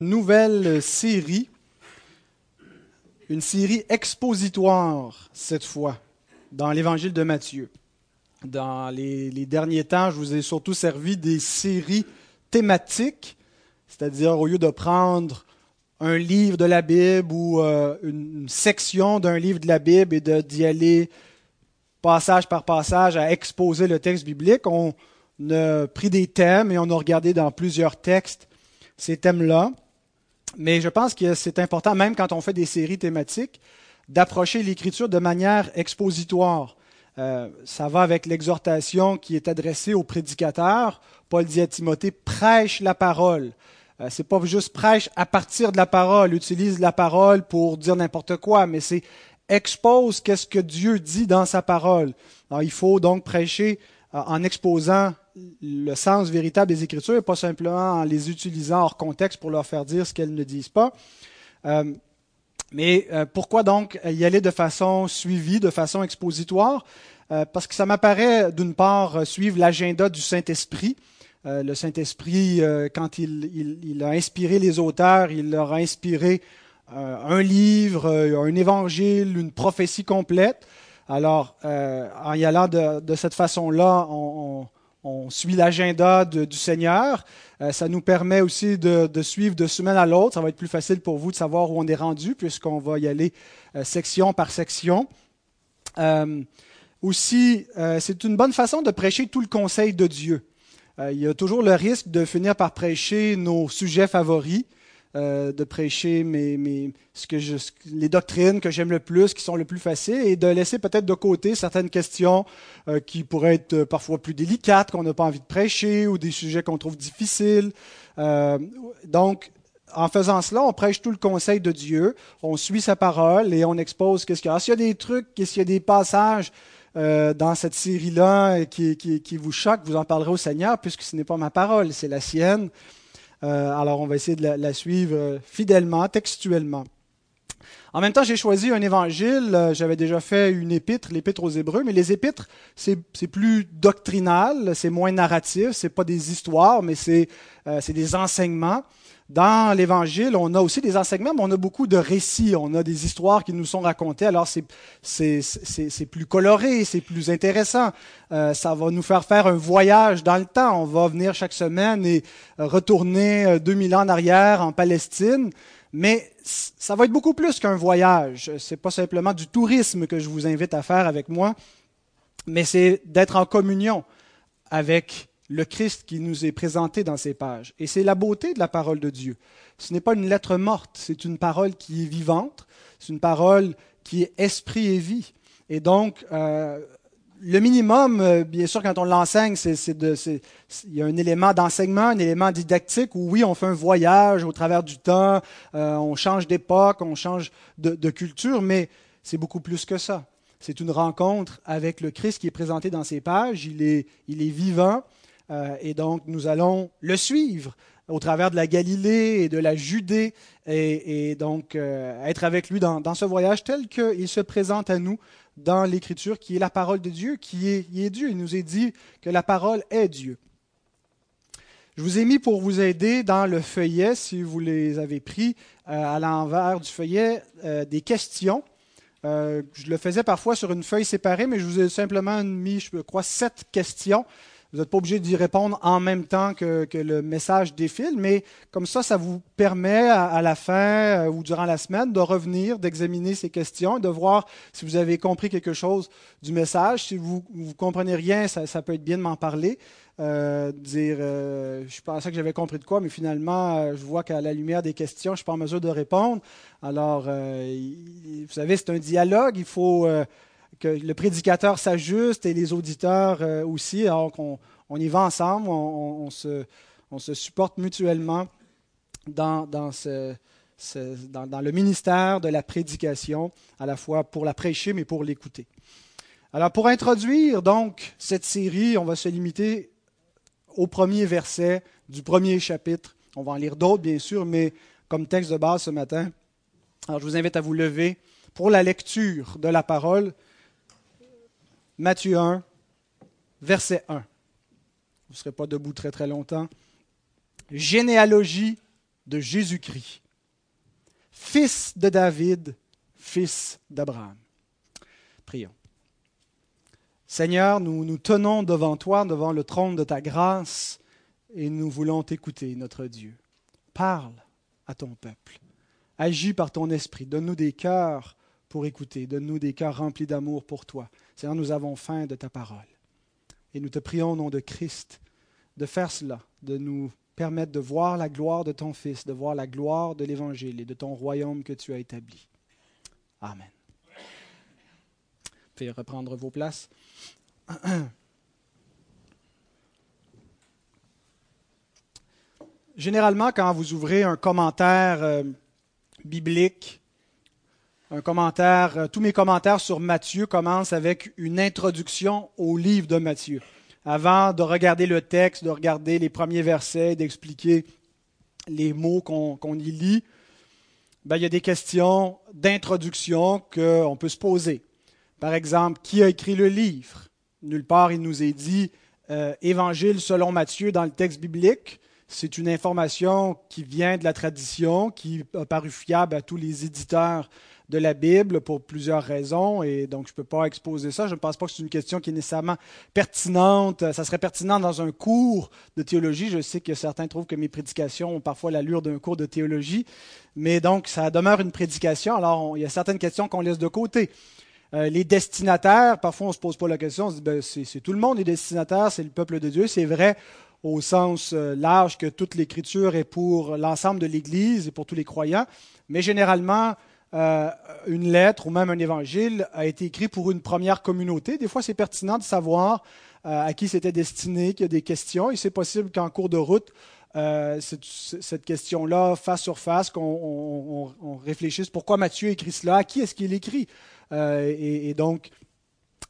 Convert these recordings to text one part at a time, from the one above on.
nouvelle série, une série expositoire cette fois, dans l'évangile de Matthieu. Dans les, derniers temps, je vous ai surtout servi des séries thématiques, c'est-à-dire au lieu de prendre un livre de la Bible ou euh, une section d'un livre de la Bible et d'y aller passage par passage à exposer le texte biblique, on a pris des thèmes et on a regardé dans plusieurs textes ces thèmes-là. Mais je pense que c'est important, même quand on fait des séries thématiques, d'approcher l'Écriture de manière expositoire. Euh, ça va avec l'exhortation qui est adressée aux prédicateurs. Paul dit à Timothée, prêche la parole. Euh, c'est pas juste prêche à partir de la parole, utilise la parole pour dire n'importe quoi, mais c'est expose qu'est-ce que Dieu dit dans sa parole. Il faut donc prêcher euh, en exposant le sens véritable des Écritures et pas simplement en les utilisant hors contexte pour leur faire dire ce qu'elles ne disent pas. Euh, mais euh, pourquoi donc y aller de façon suivie, de façon expositoire? Parce que ça m'apparaît, d'une part, suivre l'agenda du Saint-Esprit. le Saint-Esprit, quand il, a inspiré les auteurs, il leur a inspiré un livre, un évangile, une prophétie complète. Alors, euh, en y allant de, cette façon-là, on, suit l'agenda du Seigneur. Euh, ça nous permet aussi de, suivre de semaine à l'autre. Ça va être plus facile pour vous de savoir où on est rendu, puisqu'on va y aller euh, section par section. aussi, c'est une bonne façon de prêcher tout le conseil de Dieu. il y a toujours le risque de finir par prêcher nos sujets favoris. Euh, de prêcher mes, les doctrines que j'aime le plus, qui sont le plus faciles, et de laisser peut-être de côté certaines questions euh, qui pourraient être euh, parfois plus délicates, qu'on n'a pas envie de prêcher, ou des sujets qu'on trouve difficiles. donc, en faisant cela, on prêche tout le conseil de Dieu, on suit sa parole et on expose qu'est-ce qu'il y a. S'il y a des trucs, s'il y a des passages dans cette série-là qui, qui, qui, vous choquent, vous en parlerez au Seigneur, puisque ce n'est pas ma parole, c'est la sienne. Euh, alors, on va essayer de la, suivre euh, fidèlement, textuellement. En même temps, j'ai choisi un évangile. Euh, j'avais déjà fait une épître, l'épître aux Hébreux, mais les épîtres, c'est plus doctrinal, c'est moins narratif, c'est pas des histoires, mais c'est des enseignements. Dans l'Évangile, on a aussi des enseignements, mais on a beaucoup de récits, on a des histoires qui nous sont racontées. Alors c'est plus coloré, c'est plus intéressant. Euh, ça va nous faire faire un voyage dans le temps. On va venir chaque semaine et retourner 2000 euh, ans en arrière en Palestine. Mais ça va être beaucoup plus qu'un voyage. C'est pas simplement du tourisme que je vous invite à faire avec moi, mais c'est d'être en communion avec le Christ qui nous est présenté dans ces pages. Et c'est la beauté de la parole de Dieu. Ce n'est pas une lettre morte, c'est une parole qui est vivante, c'est une parole qui est esprit et vie. Et donc, euh, le minimum, euh, bien sûr, quand on l'enseigne, c'est, il y a un élément d'enseignement, un élément didactique où oui, on fait un voyage au travers du temps, euh, on change d'époque, on change de, de culture, mais c'est beaucoup plus que ça. C'est une rencontre avec le Christ qui est présenté dans ces pages. Il est, il est vivant, euh, et donc, nous allons le suivre au travers de la Galilée et de la Judée, et, donc euh, être avec lui dans, ce voyage tel qu'il se présente à nous dans l'Écriture, qui est la parole de Dieu, qui est, Dieu. Il nous est dit que la parole est Dieu. Je vous ai mis pour vous aider dans le feuillet, si vous les avez pris, euh, à l'envers du feuillet, des questions. je le faisais parfois sur une feuille séparée, mais je vous ai simplement mis, je crois, sept questions vous n'êtes pas obligé d'y répondre en même temps que, le message défile, mais comme ça, ça vous permet à, la fin euh, ou durant la semaine de revenir, d'examiner ces questions, de voir si vous avez compris quelque chose du message. Si vous ne comprenez rien, ça, peut être bien de m'en parler. Euh, dire euh, je pensais que j'avais compris de quoi, mais finalement, je vois qu'à la lumière des questions, je ne suis pas en mesure de répondre. Alors, vous savez, c'est un dialogue. Il faut que le prédicateur s'ajuste et les auditeurs euh, aussi. Alors qu'on on y va ensemble, on, se, on supporte mutuellement dans, le ministère de la prédication, à la fois pour la prêcher, mais pour l'écouter. Alors pour introduire donc cette série, on va se limiter au premier verset du premier chapitre. On va en lire d'autres, bien sûr, mais comme texte de base ce matin. Alors je vous invite à vous lever pour la lecture de la parole Matthieu 1, verset 1. Vous ne serez pas debout très très longtemps. Généalogie de Jésus-Christ, fils de David, fils d'Abraham. Prions. Seigneur, nous nous tenons devant toi, devant le trône de ta grâce, et nous voulons t'écouter, notre Dieu. Parle à ton peuple. Agis par ton esprit. Donne-nous des cœurs pour écouter. Donne-nous des cœurs remplis d'amour pour toi. Seigneur, nous avons faim de ta parole. Et nous te prions au nom de Christ de faire cela, de nous permettre de voir la gloire de ton Fils, de voir la gloire de l'Évangile et de ton royaume que tu as établi. Amen. Veuillez reprendre vos places. Généralement, quand vous ouvrez un commentaire euh, biblique, un commentaire, euh, tous mes commentaires sur Matthieu commencent avec une introduction au livre de Matthieu avant de regarder le texte, de regarder les premiers versets, d'expliquer les mots qu'on y lit, ben, il y a des questions d'introduction qu'on peut se poser. Par exemple, qui a écrit le livre? Nulle part il nous est dit euh, Évangile selon Matthieu dans le texte biblique. C'est une information qui vient de la tradition, qui a paru fiable à tous les éditeurs de la Bible pour plusieurs raisons et donc je ne peux pas exposer ça. Je ne pense pas que c'est une question qui est nécessairement pertinente. Ça serait pertinent dans un cours de théologie. Je sais que certains trouvent que mes prédications ont parfois l'allure d'un cours de théologie, mais donc ça demeure une prédication. Alors il y a certaines questions qu'on laisse de côté. Euh, les destinataires, parfois on ne se pose pas la question, on se dit ben, c'est tout le monde les destinataires, c'est le peuple de Dieu. C'est vrai au sens euh, large que toute l'écriture est pour l'ensemble de l'Église et pour tous les croyants, mais généralement, euh, une lettre ou même un évangile a été écrit pour une première communauté. Des fois, c'est pertinent de savoir euh, à qui c'était destiné, qu'il y a des questions, et c'est possible qu'en cours de route, euh, cette, question-là, face sur face, qu'on réfléchisse pourquoi Matthieu écrit cela, à qui est-ce qu'il écrit? Et, donc,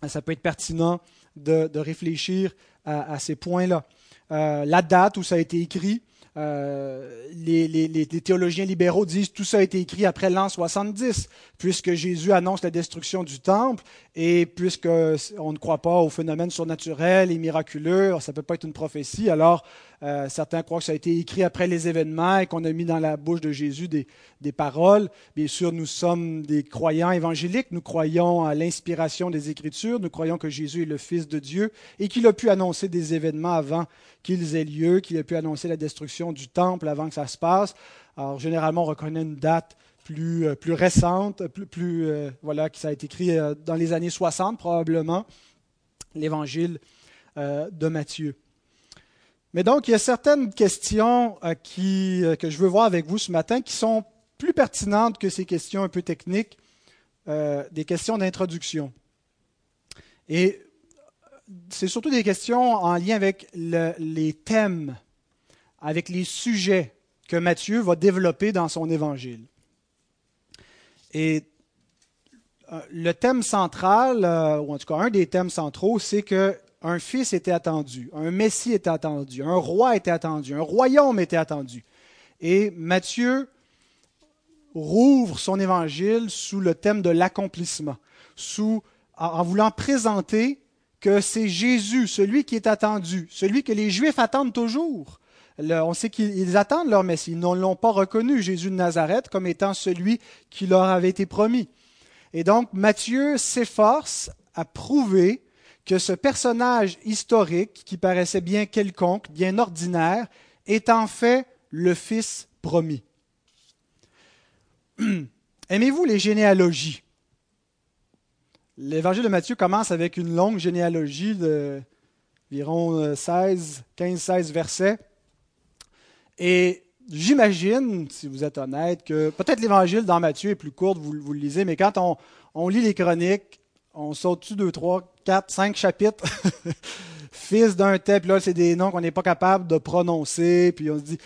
ça peut être pertinent de, réfléchir à ces points-là. la date où ça a été écrit, euh, les, théologiens libéraux disent tout ça a été écrit après l'an 70, puisque Jésus annonce la destruction du temple et puisqu'on ne croit pas aux phénomènes surnaturels et miraculeux, ça peut pas être une prophétie, alors euh, certains croient que ça a été écrit après les événements et qu'on a mis dans la bouche de Jésus des, des, paroles. Bien sûr, nous sommes des croyants évangéliques, nous croyons à l'inspiration des Écritures, nous croyons que Jésus est le Fils de Dieu et qu'il a pu annoncer des événements avant qu'ils aient lieu, qu'il a pu annoncer la destruction du temple avant que ça se passe. Alors, généralement, on reconnaît une date plus, euh, plus récente, plus, plus euh, voilà, qui ça a été écrit dans les années 60 probablement, l'évangile de Matthieu. Mais donc, il y a certaines questions euh, euh, que je veux voir avec vous ce matin qui sont plus pertinentes que ces questions un peu techniques, euh, des questions d'introduction. Et c'est surtout des questions en lien avec les thèmes, avec les sujets que Matthieu va développer dans son évangile. Et le thème central, ou en tout cas un des thèmes centraux, c'est que un fils était attendu, un messie était attendu, un roi était attendu, un royaume était attendu. Et Matthieu rouvre son évangile sous le thème de l'accomplissement, sous, en voulant présenter que c'est Jésus, celui qui est attendu, celui que les Juifs attendent toujours. On sait qu'ils attendent leur Messie. Ils ne l'ont pas reconnu, Jésus de Nazareth, comme étant celui qui leur avait été promis. Et donc, Matthieu s'efforce à prouver que ce personnage historique, qui paraissait bien quelconque, bien ordinaire, est en fait le Fils promis. Aimez-vous les généalogies? L'évangile de Matthieu commence avec une longue généalogie d'environ 16, 15-16 versets. Et j'imagine, si vous êtes honnête, que peut-être l'évangile dans Matthieu est plus court, vous, le lisez, mais quand on, lit les chroniques, on saute-tu deux, trois, quatre, cinq chapitres? Fils d'un tel, là, c'est des noms qu'on n'est pas capable de prononcer, puis on se dit,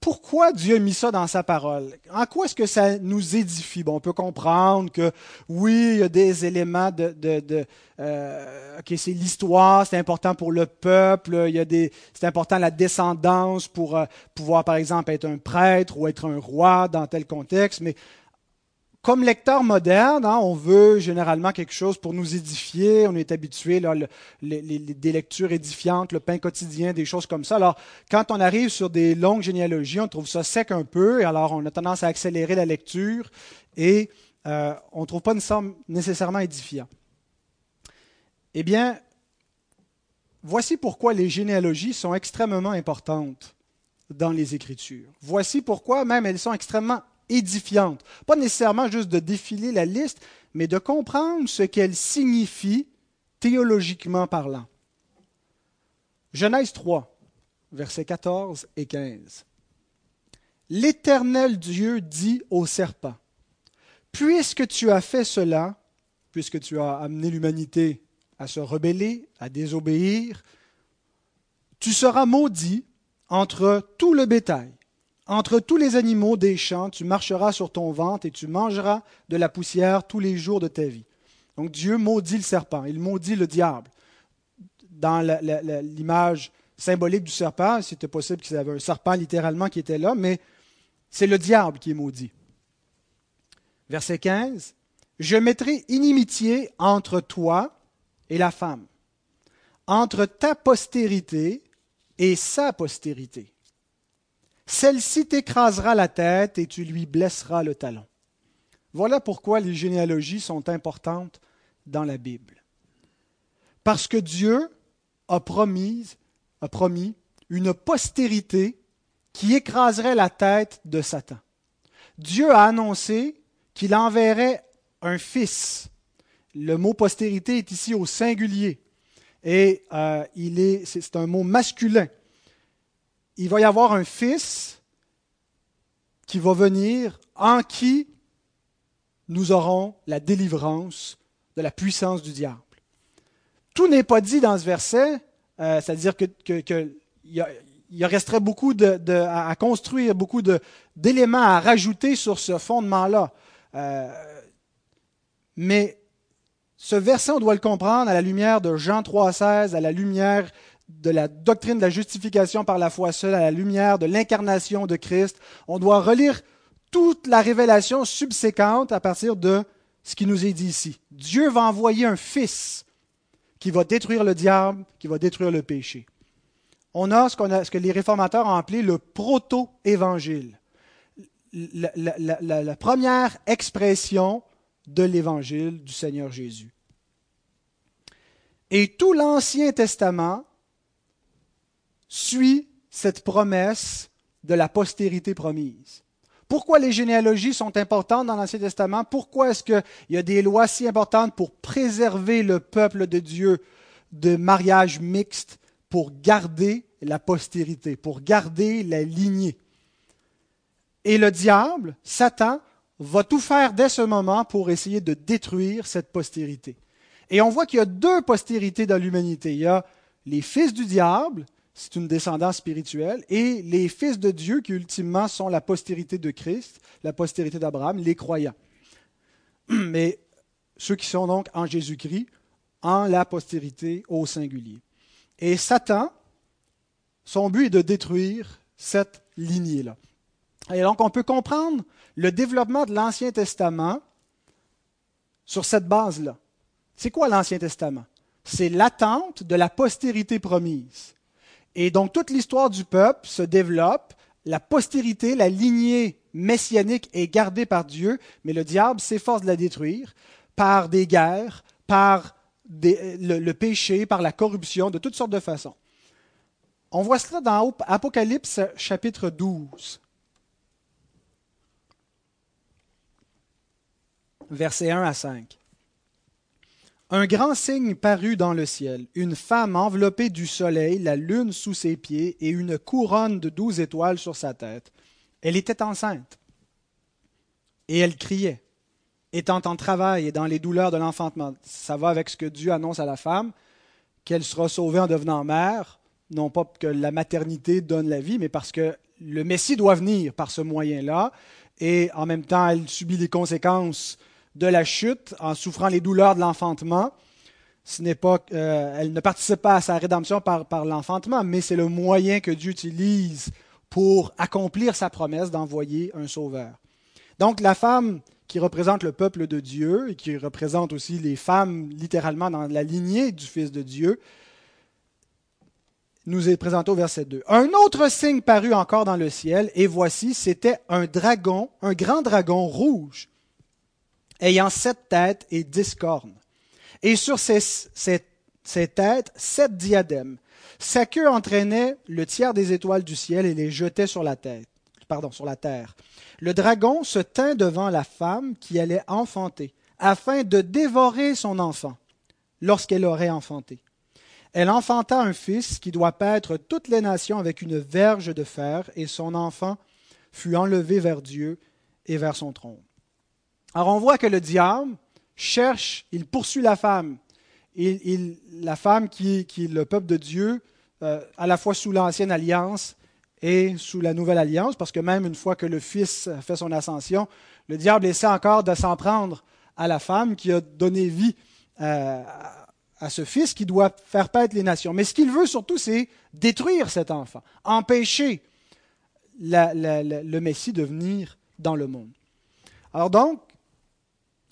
pourquoi Dieu a mis ça dans sa parole? En quoi est-ce que ça nous édifie? Bon, on peut comprendre que oui, il y a des éléments de, euh, c'est l'histoire, c'est important pour le peuple, il y a des, c'est important la descendance pour euh, pouvoir, par exemple, être un prêtre ou être un roi dans tel contexte, mais comme lecteur moderne, hein, on veut généralement quelque chose pour nous édifier. On est habitué là, des lectures édifiantes, le pain quotidien, des choses comme ça. Alors, quand on arrive sur des longues généalogies, on trouve ça sec un peu, et alors on a tendance à accélérer la lecture, et euh, on ne trouve pas nécessairement édifiant. Eh bien, voici pourquoi les généalogies sont extrêmement importantes dans les Écritures. Voici pourquoi même elles sont extrêmement édifiante. Pas nécessairement juste de défiler la liste, mais de comprendre ce qu'elle signifie théologiquement parlant. Genèse 3, versets 14 et 15. L'Éternel Dieu dit au serpent, Puisque tu as fait cela, puisque tu as amené l'humanité à se rebeller, à désobéir, tu seras maudit entre tout le bétail entre tous les animaux des champs, tu marcheras sur ton ventre et tu mangeras de la poussière tous les jours de ta vie. Donc Dieu maudit le serpent, il maudit le diable. Dans l'image symbolique du serpent, c'était possible qu'il y avait un serpent littéralement qui était là, mais c'est le diable qui est maudit. Verset 15. Je mettrai inimitié entre toi et la femme, entre ta postérité et sa postérité. Celle-ci t'écrasera la tête et tu lui blesseras le talon. Voilà pourquoi les généalogies sont importantes dans la Bible. Parce que Dieu a promis, a promis une postérité qui écraserait la tête de Satan. Dieu a annoncé qu'il enverrait un fils. Le mot postérité est ici au singulier et euh, c'est un mot masculin il va y avoir un fils qui va venir en qui nous aurons la délivrance de la puissance du diable. Tout n'est pas dit dans ce verset, euh, c'est-à-dire qu'il y, resterait beaucoup à, construire, beaucoup d'éléments à rajouter sur ce fondement-là. Euh, mais ce verset, on doit le comprendre à la lumière de Jean 3,16, à la lumière de la doctrine de la justification par la foi seule à la lumière de l'incarnation de Christ. On doit relire toute la révélation subséquente à partir de ce qui nous est dit ici. Dieu va envoyer un Fils qui va détruire le diable, qui va détruire le péché. On a ce, que les réformateurs ont appelé le proto-évangile, la première expression de l'évangile du Seigneur Jésus. Et tout l'Ancien Testament suit cette promesse de la postérité promise. Pourquoi les généalogies sont importantes dans l'Ancien Testament? Pourquoi est-ce qu'il y a des lois si importantes pour préserver le peuple de Dieu de mariage mixte, pour garder la postérité, pour garder la lignée? Et le diable, Satan, va tout faire dès ce moment pour essayer de détruire cette postérité. Et on voit qu'il y a deux postérités dans l'humanité. Il y a les fils du diable c'est une descendance spirituelle, et les fils de Dieu qui ultimement sont la postérité de Christ, la postérité d'Abraham, les croyants. Mais ceux qui sont donc en Jésus-Christ, en la postérité au singulier. Et Satan, son but est de détruire cette lignée-là. Et donc on peut comprendre le développement de l'Ancien Testament sur cette base-là. C'est quoi l'Ancien Testament? C'est l'attente de la postérité promise. Et donc toute l'histoire du peuple se développe, la postérité, la lignée messianique est gardée par Dieu, mais le diable s'efforce de la détruire par des guerres, par le, péché, par la corruption, de toutes sortes de façons. On voit cela dans Apocalypse chapitre 12. Versets 1 à 5. Un grand signe parut dans le ciel, une femme enveloppée du soleil, la lune sous ses pieds et une couronne de douze étoiles sur sa tête. Elle était enceinte. Et elle criait, étant en travail et dans les douleurs de l'enfantement. Ça va avec ce que Dieu annonce à la femme, qu'elle sera sauvée en devenant mère, non pas que la maternité donne la vie, mais parce que le Messie doit venir par ce moyen-là, et en même temps, elle subit les conséquences de la chute en souffrant les douleurs de l'enfantement. Ce n'est pas, euh, elle ne participe pas à sa rédemption par, l'enfantement, mais c'est le moyen que Dieu utilise pour accomplir sa promesse d'envoyer un sauveur. Donc la femme qui représente le peuple de Dieu et qui représente aussi les femmes littéralement dans la lignée du Fils de Dieu, nous est présenté au verset 2. Un autre signe parut encore dans le ciel, et voici, c'était un dragon, un grand dragon rouge, ayant sept têtes et dix cornes, et sur ses, têtes sept diadèmes. Sa queue entraînait le tiers des étoiles du ciel et les jetait sur la tête, pardon, sur la terre. Le dragon se tint devant la femme qui allait enfanter, afin de dévorer son enfant lorsqu'elle aurait enfanté. Elle enfanta un fils qui doit paître toutes les nations avec une verge de fer, et son enfant fut enlevé vers Dieu et vers son trône. Alors on voit que le diable cherche, il poursuit la femme, la femme qui, qui, est le peuple de Dieu, euh, à la fois sous l'ancienne alliance et sous la nouvelle alliance, parce que même une fois que le Fils fait son ascension, le diable essaie encore de s'en prendre à la femme qui a donné vie euh, à ce Fils qui doit faire paître les nations. Mais ce qu'il veut surtout, c'est détruire cet enfant, empêcher le Messie de venir dans le monde. Alors donc,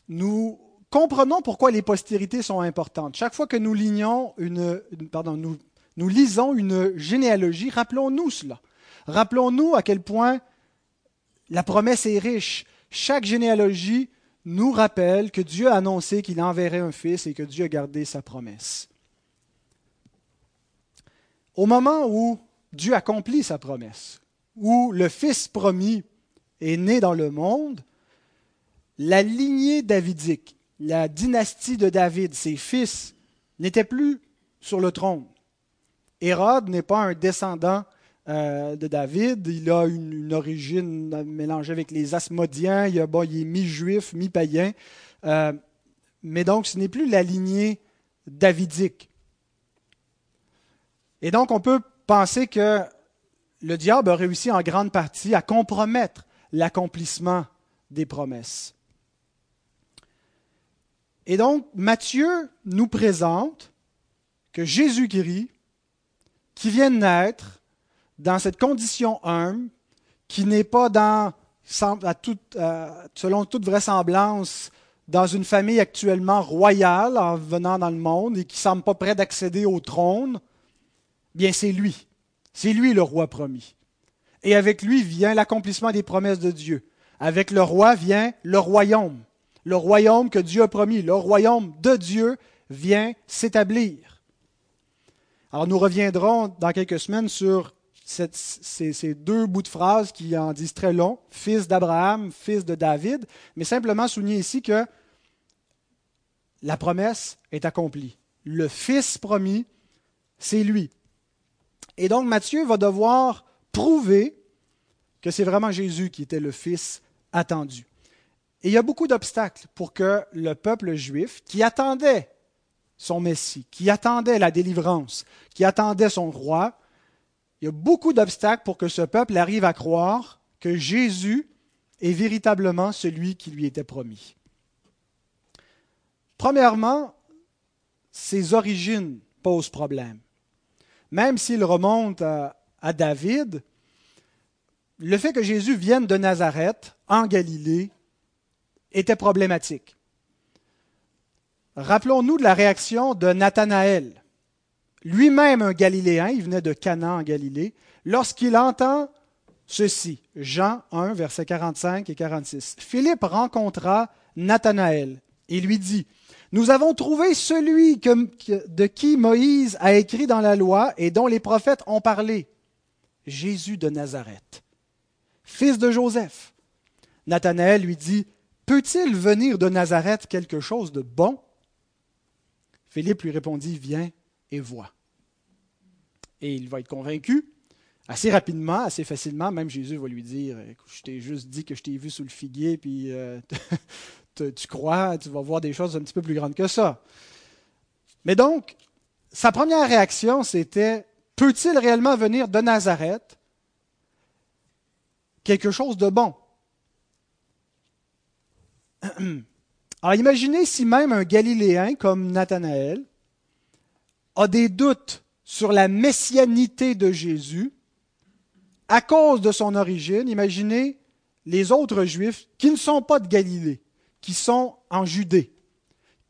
nous comprenons pourquoi les postérités sont importantes. Chaque fois que nous, une, pardon, nous, nous lisons une généalogie, rappelons-nous cela. Rappelons-nous à quel point la promesse est riche. Chaque généalogie nous rappelle que Dieu a annoncé qu'il enverrait un fils et que Dieu a gardé sa promesse. Au moment où Dieu accomplit sa promesse, où le fils promis est né dans le monde, la lignée davidique, la dynastie de David, ses fils, n'était plus sur le trône. Hérode n'est pas un descendant euh, de David. Il a une, origine mélangée avec les Asmodiens. Il, est mi-juif, mi-païen. Euh, mais donc, ce n'est plus la lignée davidique. Et donc, on peut penser que le diable a réussi en grande partie à compromettre l'accomplissement des promesses. Et donc, Matthieu nous présente que Jésus-Christ, qui vient de naître, dans cette condition humble, qui n'est pas dans, selon toute vraisemblance, dans une famille actuellement royale en venant dans le monde et qui ne semble pas prêt d'accéder au trône, bien c'est lui. C'est lui le roi promis. Et avec lui vient l'accomplissement des promesses de Dieu. Avec le roi vient le royaume. Le royaume que Dieu a promis, le royaume de Dieu vient s'établir. Alors nous reviendrons dans quelques semaines sur ces, deux bouts de phrases qui en disent très long, fils d'Abraham, fils de David, mais simplement souligner ici que la promesse est accomplie. Le fils promis, c'est lui. Et donc Matthieu va devoir prouver que c'est vraiment Jésus qui était le fils attendu. Et il y a beaucoup d'obstacles pour que le peuple juif, qui attendait son Messie, qui attendait la délivrance, qui attendait son roi, il y a beaucoup d'obstacles pour que ce peuple arrive à croire que Jésus est véritablement celui qui lui était promis. Premièrement, ses origines posent problème. Même s'il remonte à, à, David, le fait que Jésus vienne de Nazareth, en Galilée, était problématique. Rappelons-nous de la réaction de Nathanaël lui-même un Galiléen, il venait de Canaan en Galilée, lorsqu'il entend ceci, Jean 1, versets 45 et 46. Philippe rencontra Nathanaël et lui dit, Nous avons trouvé celui de qui Moïse a écrit dans la loi et dont les prophètes ont parlé, Jésus de Nazareth, fils de Joseph. Nathanaël lui dit, Peut-il venir de Nazareth quelque chose de bon? Philippe lui répondit, Viens et vois et il va être convaincu assez rapidement, assez facilement. Même Jésus va lui dire Je t'ai juste dit que je t'ai vu sous le figuier, puis euh, tu crois, tu vas voir des choses un petit peu plus grandes que ça. Mais donc, sa première réaction, c'était Peut-il réellement venir de Nazareth quelque chose de bon? Alors imaginez si même un Galiléen comme Nathanaël a des doutes sur la messianité de Jésus à cause de son origine. Imaginez les autres Juifs qui ne sont pas de Galilée, qui sont en Judée,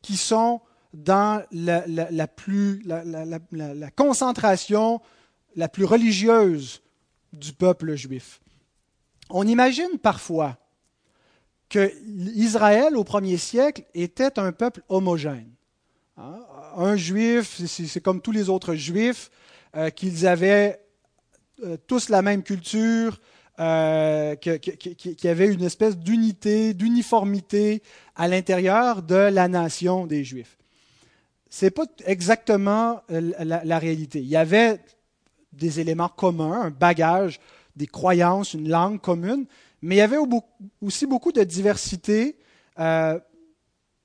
qui sont dans la, plus, la, concentration la plus religieuse du peuple juif. On imagine parfois que Israël au premier siècle était un peuple homogène. Hein? Un juif, c'est comme tous les autres juifs, euh, qu'ils avaient euh, tous la même culture, euh, qu'il y avait une espèce d'unité, d'uniformité à l'intérieur de la nation des Juifs. Ce n'est pas exactement la, réalité. Il y avait des éléments communs, un bagage, des croyances, une langue commune, mais il y avait aussi beaucoup de diversité, euh,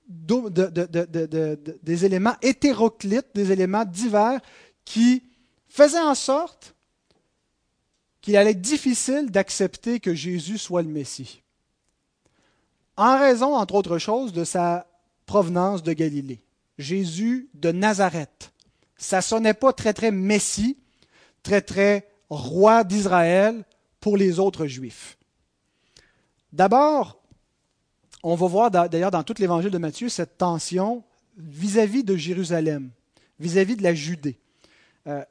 des éléments hétéroclites, des éléments divers qui faisaient en sorte qu'il allait être difficile d'accepter que Jésus soit le Messie. En raison, entre autres choses, de sa provenance de Galilée. Jésus de Nazareth. Ça sonnait pas très très Messie, très très roi d'Israël pour les autres Juifs. D'abord, on va voir d'ailleurs dans tout l'évangile de Matthieu cette tension vis-à-vis de Jérusalem, vis-à-vis de la Judée. Euh,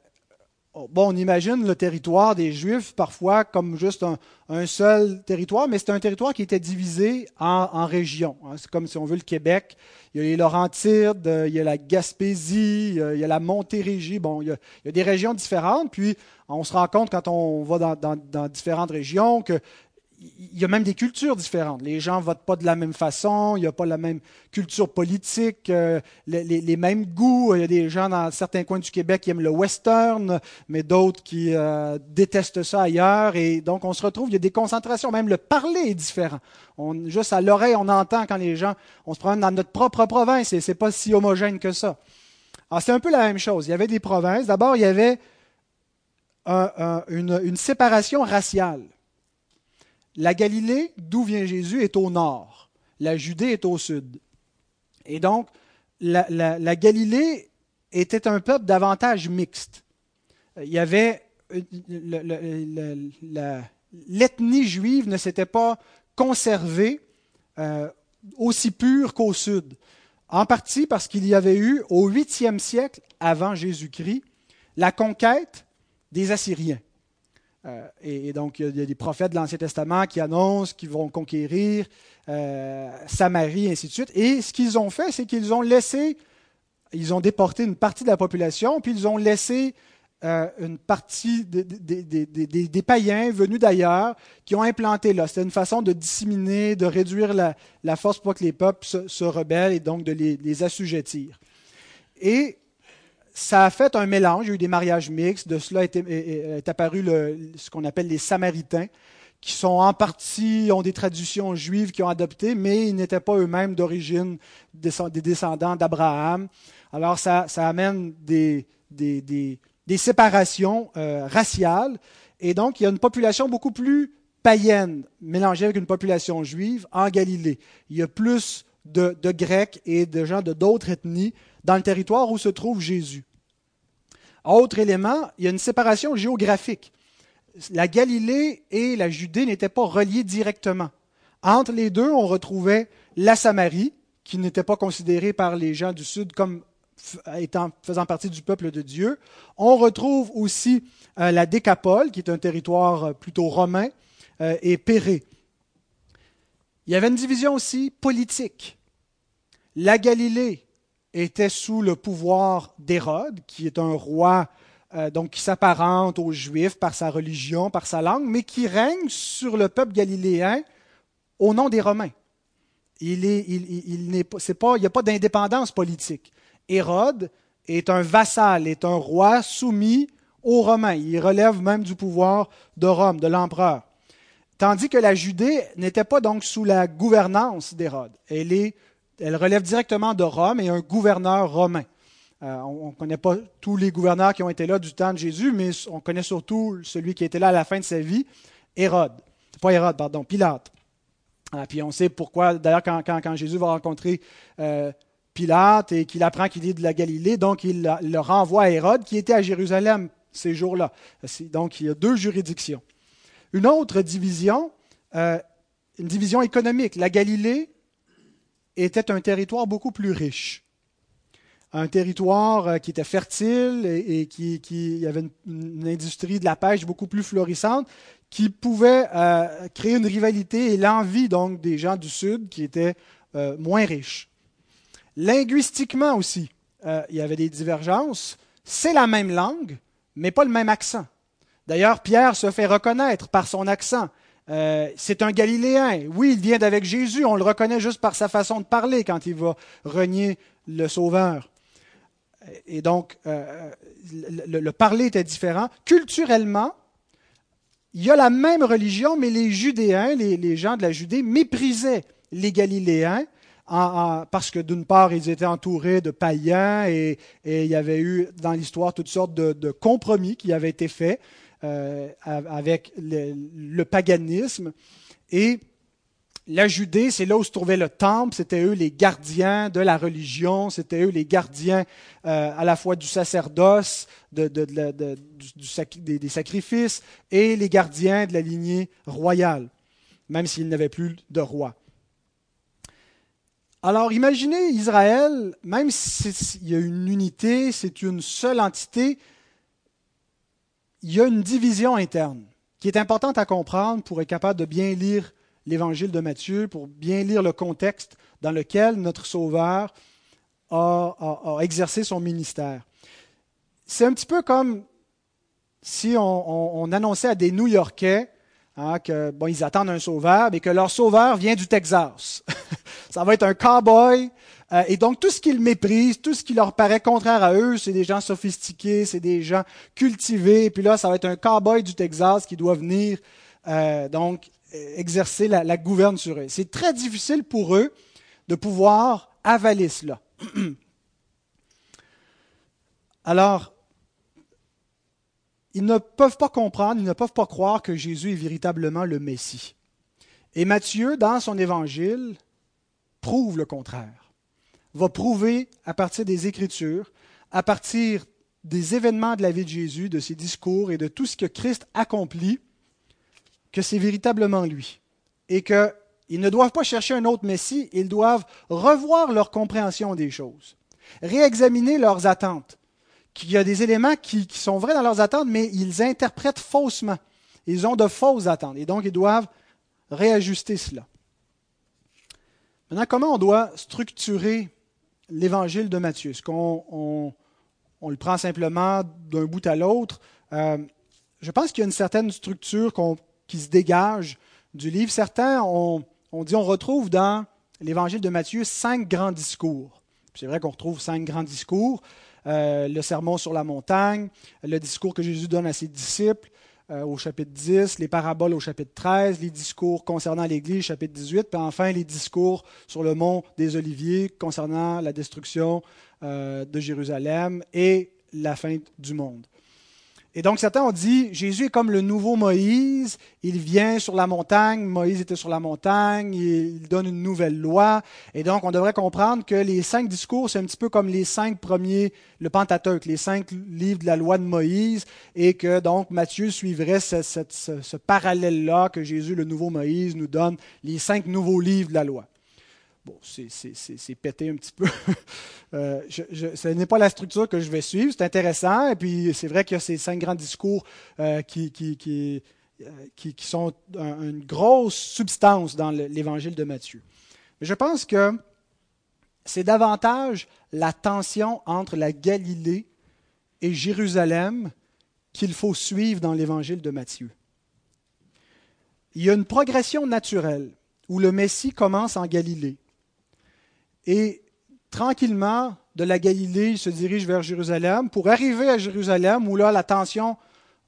oh, on imagine le territoire des Juifs parfois comme juste un, seul territoire, mais c'est un territoire qui était divisé en, régions. Hein. C'est comme si on veut le Québec. Il y a les Laurentides, euh, il y a la Gaspésie, il y a la Montérégie. Bon, il y a, des régions différentes. Puis on se rend compte quand on va dans différentes régions que il y a même des cultures différentes. Les gens ne votent pas de la même façon, il n'y a pas la même culture politique, euh, les, mêmes goûts. Il y a des gens dans certains coins du Québec qui aiment le western, mais d'autres qui euh, détestent ça ailleurs. Et donc, on se retrouve, il y a des concentrations, même le parler est différent. On, juste à l'oreille, on entend quand les gens, on se promène dans notre propre province et ce n'est pas si homogène que ça. Alors, c'est un peu la même chose. Il y avait des provinces. D'abord, il y avait une séparation raciale. La Galilée, d'où vient Jésus, est au nord. La Judée est au sud. Et donc, la, Galilée était un peuple davantage mixte. Il y avait l'ethnie juive ne s'était pas conservée euh, aussi pure qu'au sud. En partie parce qu'il y avait eu, au 8e siècle avant Jésus-Christ, la conquête des Assyriens. Euh, et, donc, il y a des prophètes de l'Ancien Testament qui annoncent qu'ils vont conquérir euh, Samarie, et ainsi de suite. Et ce qu'ils ont fait, c'est qu'ils ont laissé, ils ont déporté une partie de la population, puis ils ont laissé euh, une partie des, païens venus d'ailleurs qui ont implanté là. C'était une façon de disséminer, de réduire la, force pour que les peuples se, rebellent et donc de les, les assujettir. Et ça a fait un mélange. Il y a eu des mariages mixtes. De cela est, apparu ce qu'on appelle les Samaritains, qui sont en partie, ont des traditions juives qui ont adopté, mais ils n'étaient pas eux-mêmes d'origine des descendants d'Abraham. Alors ça, amène des, séparations euh, raciales. Et donc, il y a une population beaucoup plus païenne mélangée avec une population juive en Galilée. Il y a plus de, de Grecs et de gens de d'autres ethnies dans le territoire où se trouve Jésus. Autre élément, il y a une séparation géographique. La Galilée et la Judée n'étaient pas reliées directement. Entre les deux, on retrouvait la Samarie, qui n'était pas considérée par les gens du Sud comme faisant partie du peuple de Dieu. On retrouve aussi euh, la Décapole, qui est un territoire euh, plutôt romain, euh, et Pérée. Il y avait une division aussi politique. La Galilée était sous le pouvoir d'Hérode, qui est un roi euh, donc qui s'apparente aux Juifs par sa religion, par sa langue, mais qui règne sur le peuple galiléen au nom des Romains. Il n'y il, pas, a pas d'indépendance politique. Hérode est un vassal, est un roi soumis aux Romains. Il relève même du pouvoir de Rome, de l'empereur. Tandis que la Judée n'était pas donc sous la gouvernance d'Hérode. Elle est elle relève directement de Rome et un gouverneur romain. Euh, on ne connaît pas tous les gouverneurs qui ont été là du temps de Jésus, mais on connaît surtout celui qui était là à la fin de sa vie, Hérode. Pas Hérode, pardon, Pilate. Euh, puis on sait pourquoi, d'ailleurs, quand, Jésus va rencontrer euh, Pilate et qu'il apprend qu'il est de la Galilée, donc il, le renvoie à Hérode qui était à Jérusalem ces jours-là. Donc il y a deux juridictions. Une autre division, une division économique. La Galilée était un territoire beaucoup plus riche. Un territoire euh, qui était fertile et, qui, avait une, industrie de la pêche beaucoup plus florissante qui pouvait euh, créer une rivalité et l'envie donc des gens du Sud qui étaient euh, moins riches. Linguistiquement aussi, il y avait des divergences. C'est la même langue, mais pas le même accent. D'ailleurs, Pierre se fait reconnaître par son accent. Euh, c'est un Galiléen. Oui, il vient d'avec Jésus. On le reconnaît juste par sa façon de parler quand il va renier le Sauveur. Et donc, euh, le, parler était différent. Culturellement, il y a la même religion, mais les Judéens, les, gens de la Judée, méprisaient les Galiléens parce que d'une part, ils étaient entourés de païens et, il y avait eu dans l'histoire toutes sortes de, de compromis qui avaient été faits. Euh, avec le, paganisme. Et la Judée, c'est là où se trouvait le temple, c'était eux les gardiens de la religion, c'était eux les gardiens euh, à la fois du sacerdoce, de, du, des, sacrifices, et les gardiens de la lignée royale, même s'ils n'avaient plus de roi. Alors imaginez Israël, même s'il y a une unité, c'est une seule entité, il y a une division interne qui est importante à comprendre pour être capable de bien lire l'évangile de Matthieu, pour bien lire le contexte dans lequel notre Sauveur a, exercé son ministère. C'est un petit peu comme si on, annonçait à des New-Yorkais hein, que bon, attendent un sauveur, mais que leur sauveur vient du Texas. Ça va être un cowboy euh, et donc, tout ce qu'ils méprisent, tout ce qui leur paraît contraire à eux, c'est des gens sophistiqués, c'est des gens cultivés. Et puis là, ça va être un cowboy du Texas qui doit venir euh, exercer la, la gouverne sur eux. C'est très difficile pour eux de pouvoir avaler cela. Alors, ils ne peuvent pas comprendre, ils ne peuvent pas croire que Jésus est véritablement le Messie. Et Matthieu, dans son évangile, prouve le contraire va prouver à partir des Écritures, à partir des événements de la vie de Jésus, de ses discours et de tout ce que Christ accomplit, que c'est véritablement lui. Et qu'ils ne doivent pas chercher un autre Messie, ils doivent revoir leur compréhension des choses, réexaminer leurs attentes. Qu'il y a des éléments qui, qui sont vrais dans leurs attentes, mais ils interprètent faussement. Ils ont de fausses attentes. Et donc, ils doivent réajuster cela. Maintenant, comment on doit structurer l'évangile de Matthieu. Est-ce qu'on on, le prend simplement d'un bout à l'autre? Euh, je pense qu'il y a une certaine structure qui se dégage du livre. Certains ont, dit on retrouve dans l'évangile de Matthieu cinq grands discours. C'est vrai qu'on retrouve cinq grands discours. Euh, le sermon sur la montagne, le discours que Jésus donne à ses disciples, euh, au chapitre 10, les paraboles au chapitre 13, les discours concernant l'Église, chapitre 18, puis enfin les discours sur le mont des Oliviers concernant la destruction euh, de Jérusalem et la fin du monde. Et donc certains ont dit, Jésus est comme le nouveau Moïse, il vient sur la montagne, Moïse était sur la montagne, il donne une nouvelle loi, et donc on devrait comprendre que les cinq discours, c'est un petit peu comme les cinq premiers, le Pentateuque, les cinq livres de la loi de Moïse, et que donc Matthieu suivrait ce, ce parallèle-là que Jésus, le nouveau Moïse, nous donne les cinq nouveaux livres de la loi. Bon, c'est pété un petit peu. euh, ce n'est pas la structure que je vais suivre. C'est intéressant. Et puis, c'est vrai qu'il y a ces cinq grands discours euh, qui, qui, euh, qui, sont une grosse substance dans l'évangile de Matthieu. Mais je pense que c'est davantage la tension entre la Galilée et Jérusalem qu'il faut suivre dans l'évangile de Matthieu. Il y a une progression naturelle où le Messie commence en Galilée. Et tranquillement, de la Galilée, il se dirige vers Jérusalem. Pour arriver à Jérusalem, où là, la tension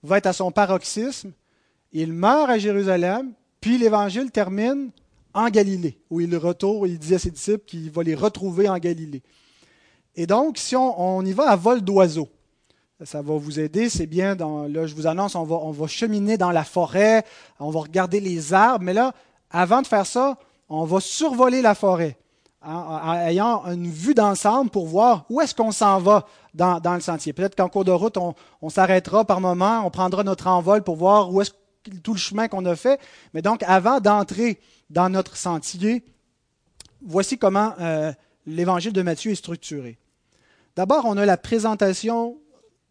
va être à son paroxysme, il meurt à Jérusalem, puis l'évangile termine en Galilée, où il retourne, il dit à ses disciples qu'il va les retrouver en Galilée. Et donc, si on, y va à vol d'oiseau, ça va vous aider, c'est bien. Là, je vous annonce, on va, on va cheminer dans la forêt, on va regarder les arbres, mais là, avant de faire ça, on va survoler la forêt en, ayant une vue d'ensemble pour voir où est-ce qu'on s'en va dans, le sentier. Peut-être qu'en cours de route, on, s'arrêtera par moment, on prendra notre envol pour voir où est-ce tout le chemin qu'on a fait. Mais donc, avant d'entrer dans notre sentier, voici comment euh, l'évangile de Matthieu est structuré. D'abord, on a la présentation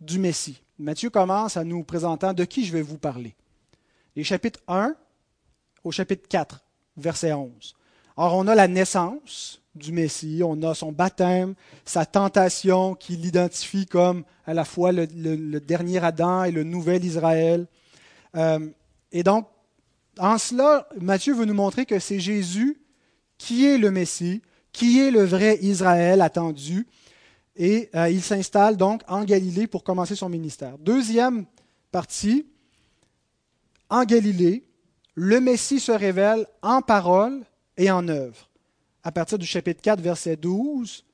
du Messie. Matthieu commence à nous présentant de qui je vais vous parler. Les chapitres 1 au chapitre 4, verset 11. Or, on a la naissance du Messie, on a son baptême, sa tentation qui l'identifie comme à la fois le, dernier Adam et le nouvel Israël. Euh, et donc, en cela, Matthieu veut nous montrer que c'est Jésus qui est le Messie, qui est le vrai Israël attendu, et euh, il s'installe donc en Galilée pour commencer son ministère. Deuxième partie, en Galilée, le Messie se révèle en parole et en œuvre, à partir du chapitre 4, verset 12,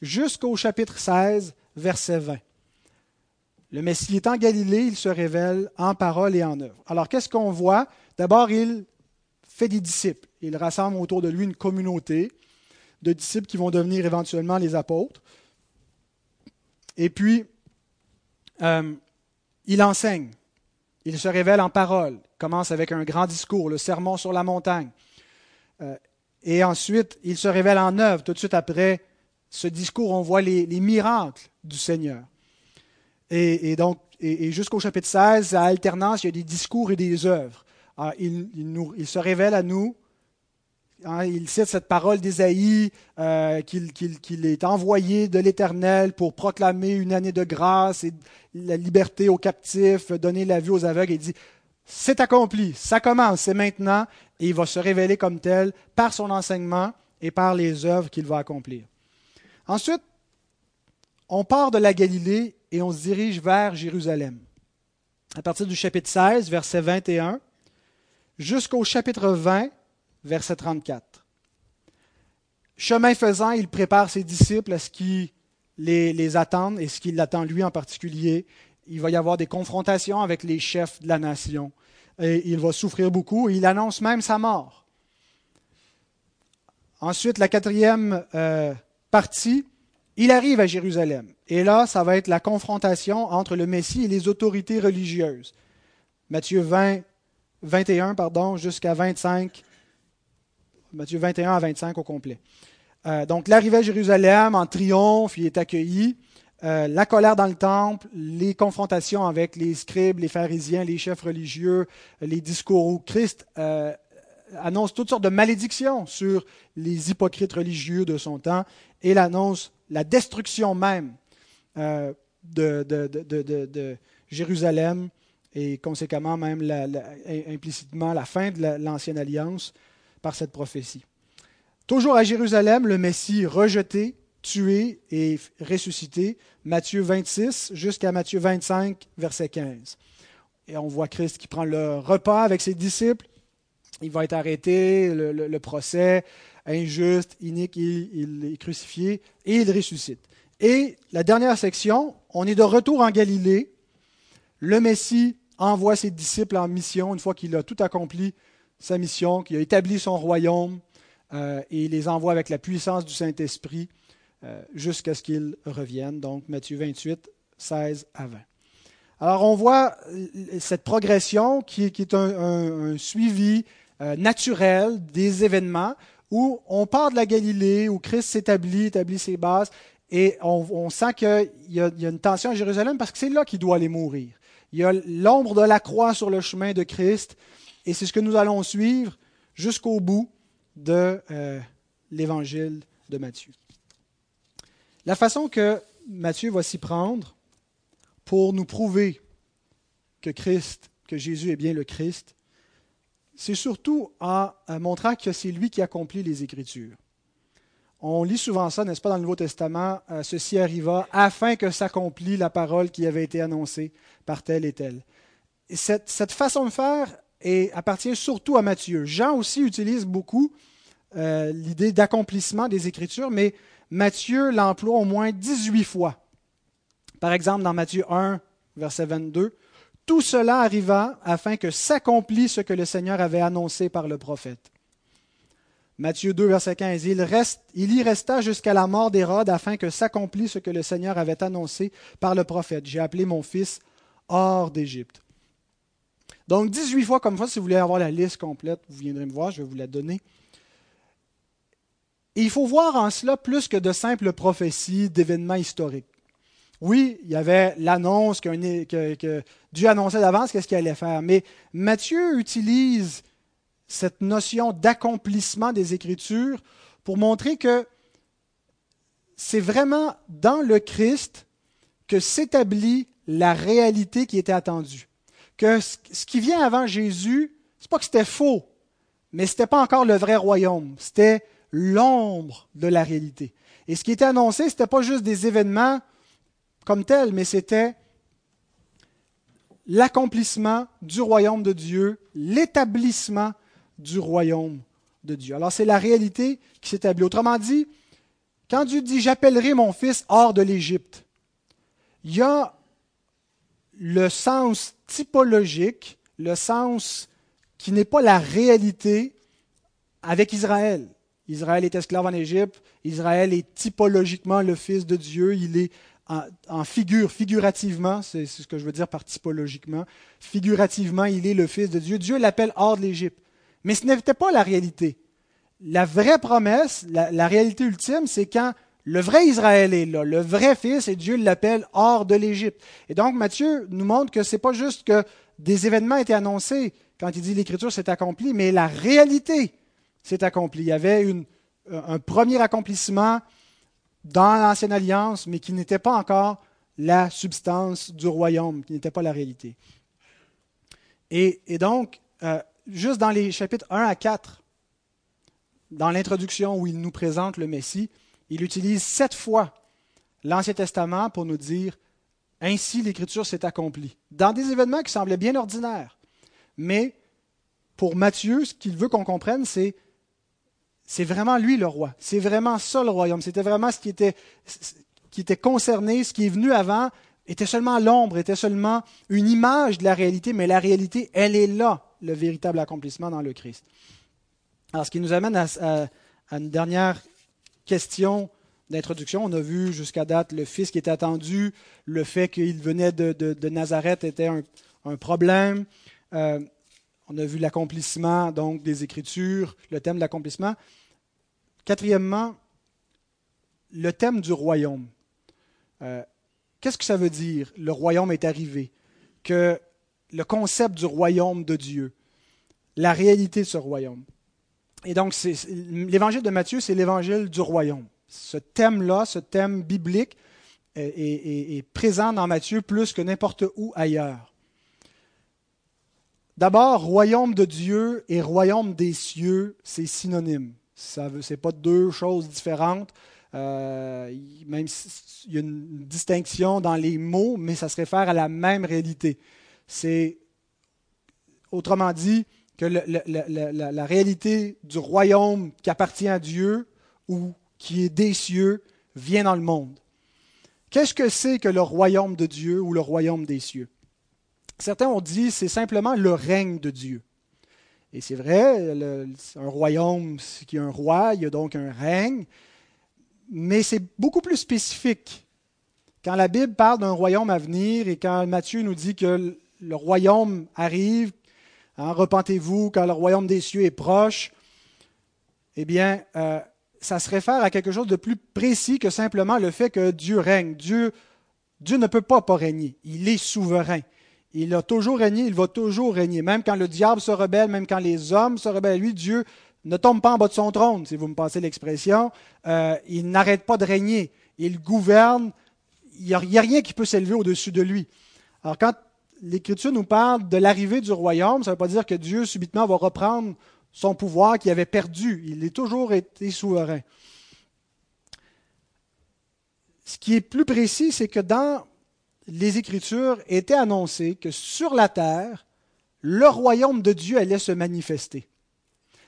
jusqu'au chapitre 16, verset 20. Le Messie est en Galilée, il se révèle en parole et en œuvre. Alors qu'est-ce qu'on voit? D'abord, il fait des disciples. Il rassemble autour de lui une communauté de disciples qui vont devenir éventuellement les apôtres. Et puis, euh, il enseigne. Il se révèle en parole. Il commence avec un grand discours, le sermon sur la montagne. Euh, et ensuite, il se révèle en œuvre. Tout de suite après ce discours, on voit les, miracles du Seigneur. Et, donc, et, jusqu'au chapitre 16, à alternance, il y a des discours et des œuvres. Ah, il, il, se révèle à nous Hein, il cite cette parole d'Ésaïe euh, qu'il est envoyé de l'Éternel pour proclamer une année de grâce et la liberté aux captifs, donner la vue aux aveugles. Il dit, c'est accompli, ça commence, c'est maintenant, et il va se révéler comme tel par son enseignement et par les œuvres qu'il va accomplir. Ensuite, on part de la Galilée et on se dirige vers Jérusalem. À partir du chapitre 16, verset 21, jusqu'au chapitre 20, verset 34. Chemin faisant, il prépare ses disciples à ce qui les, les attendent et ce qui l'attend lui en particulier. Il va y avoir des confrontations avec les chefs de la nation. Il va souffrir beaucoup et il annonce même sa mort. Ensuite, la quatrième euh, partie, il arrive à Jérusalem. Et là, ça va être la confrontation entre le Messie et les autorités religieuses. Matthieu 20, 21 pardon, jusqu'à 25 Matthieu 21 à 25 au complet. Euh, donc, l'arrivée à Jérusalem en triomphe, il est accueilli. Euh, la colère dans le temple, les confrontations avec les scribes, les pharisiens, les chefs religieux, les discours où Christ euh, annonce toutes sortes de malédictions sur les hypocrites religieux de son temps et il annonce la destruction même de, de, Jérusalem et conséquemment même implicitement la fin de l'ancienne alliance par cette prophétie. Toujours à Jérusalem, le Messie rejeté, tué et ressuscité, Matthieu 26 jusqu'à Matthieu 25, verset 15. Et on voit Christ qui prend le repas avec ses disciples. Il va être arrêté, le, procès injuste, inique, il, est crucifié et il ressuscite. Et la dernière section, on est de retour en Galilée. Le Messie envoie ses disciples en mission une fois qu'il a tout accompli sa mission, qui a établi son royaume, euh, et il les envoie avec la puissance du Saint-Esprit jusqu'à ce qu'il revienne. Donc Matthieu 28, 16 à 20. Alors on voit euh, cette progression qui, est un, suivi naturel des événements où on part de la Galilée, où Christ s'établit, établit ses bases, et on, sent qu'il y, y, a une tension à Jérusalem parce que c'est là qu'il doit aller mourir. Il y a l'ombre de la croix sur le chemin de Christ, et c'est ce que nous allons suivre jusqu'au bout de euh, l'évangile de Matthieu. La façon que Matthieu va s'y prendre pour nous prouver que Christ, que Jésus est bien le Christ, c'est surtout en montrant que c'est lui qui accomplit les Écritures. On lit souvent ça, n'est-ce pas, dans le Nouveau Testament, euh, ceci arriva afin que s'accomplisse la parole qui avait été annoncée par tel et tel. Et cette, façon de faire appartient surtout à Matthieu. Jean aussi utilise beaucoup euh, l'idée d'accomplissement des Écritures, mais Matthieu l'emploie au moins 18 fois. Par exemple, dans Matthieu 1, verset 22, Tout cela arriva afin que s'accomplisse ce que le Seigneur avait annoncé par le prophète. Matthieu 2, verset 15, il, y resta jusqu'à la mort d'Hérode afin que s'accomplisse ce que le Seigneur avait annoncé par le prophète. J'ai appelé mon fils hors d'Égypte. Donc 18 fois comme ça, si vous voulez avoir la liste complète, vous viendrez me voir, je vais vous la donner. Et il faut voir en cela plus que de simples prophéties d'événements historiques. Oui, il y avait l'annonce que, Dieu annonçait d'avance qu'est-ce qu'il allait faire, mais Matthieu utilise cette notion d'accomplissement des Écritures pour montrer que c'est vraiment dans le Christ que s'établit la réalité qui était attendue. Que ce qui vient avant Jésus, c'est pas que c'était faux, mais ce n'était pas encore le vrai royaume. C'était l'ombre de la réalité. Et ce qui était annoncé, ce n'était pas juste des événements comme tels, mais c'était l'accomplissement du royaume de Dieu, l'établissement du royaume de Dieu. Alors c'est la réalité qui s'établit. Autrement dit, quand Dieu dit j'appellerai mon fils hors de l'Égypte, il y a le sens typologique, le sens qui n'est pas la réalité avec Israël. Israël est esclave en Égypte, Israël est typologiquement le fils de Dieu, il est en, figure, figurativement, c'est ce que je veux dire par typologiquement, figurativement, il est le fils de Dieu. Dieu l'appelle hors de l'Égypte. Mais ce n'était pas la réalité. La vraie promesse, la, réalité ultime, c'est quand le vrai Israël est là, le vrai fils, et Dieu l'appelle hors de l'Égypte. Et donc Matthieu nous montre que ce n'est pas juste que des événements étaient annoncés quand il dit l'Écriture s'est accomplie, mais la réalité s'est accomplie. Il y avait une, un premier accomplissement dans l'Ancienne Alliance, mais qui n'était pas encore la substance du royaume, qui n'était pas la réalité. Et, donc, euh, juste dans les chapitres 1 à 4, dans l'introduction où il nous présente le Messie, il utilise sept fois l'Ancien Testament pour nous dire ainsi l'Écriture s'est accomplie. Dans des événements qui semblaient bien ordinaires. Mais pour Matthieu, ce qu'il veut qu'on comprenne, c'est c'est vraiment lui le roi. C'est vraiment ça le royaume. C'était vraiment ce qui était, concerné, ce qui est venu avant était seulement l'ombre, était seulement une image de la réalité, mais la réalité, elle est là, le véritable accomplissement dans le Christ. Alors, ce qui nous amène à, une dernière question d'introduction. On a vu jusqu'à date le Fils qui était attendu, le fait qu'il venait de, Nazareth était un, problème. Euh, on a vu l'accomplissement donc des Écritures, le thème de l'accomplissement. Quatrièmement, le thème du royaume. Euh, qu'est-ce que ça veut dire Le royaume est arrivé? Que le concept du royaume de Dieu, la réalité de ce royaume. Et donc, l'évangile de Matthieu, c'est l'évangile du royaume. Ce thème-là, ce thème biblique, est, présent dans Matthieu plus que n'importe où ailleurs. D'abord, royaume de Dieu et royaume des cieux, c'est synonyme. Ce n'est pas deux choses différentes. Euh, même s'il y a une distinction dans les mots, mais ça se réfère à la même réalité. C'est, autrement dit, que la, réalité du royaume qui appartient à Dieu ou qui est des cieux vient dans le monde. Qu'est-ce que c'est que le royaume de Dieu ou le royaume des cieux? Certains ont dit c'est simplement le règne de Dieu. Et c'est vrai, un royaume, c'est qu'il y a un roi, il y a donc un règne, mais c'est beaucoup plus spécifique. Quand la Bible parle d'un royaume à venir et quand Matthieu nous dit que le royaume arrive, hein, repentez-vous quand le royaume des cieux est proche, eh bien, euh, ça se réfère à quelque chose de plus précis que simplement le fait que Dieu règne. Dieu, Dieu ne peut pas pas régner. Il est souverain. Il a toujours régné, il va toujours régner. Même quand le diable se rebelle, même quand les hommes se rebellent lui, Dieu ne tombe pas en bas de son trône, si vous me passez l'expression. Euh, il n'arrête pas de régner. Il gouverne. Il n'y a, a, rien qui peut s'élever au-dessus de lui. Alors quand l'Écriture nous parle de l'arrivée du royaume, ça ne veut pas dire que Dieu subitement va reprendre son pouvoir qu'il avait perdu. Il a toujours été souverain. Ce qui est plus précis, c'est que dans les Écritures étaient annoncées que sur la terre, le royaume de Dieu allait se manifester.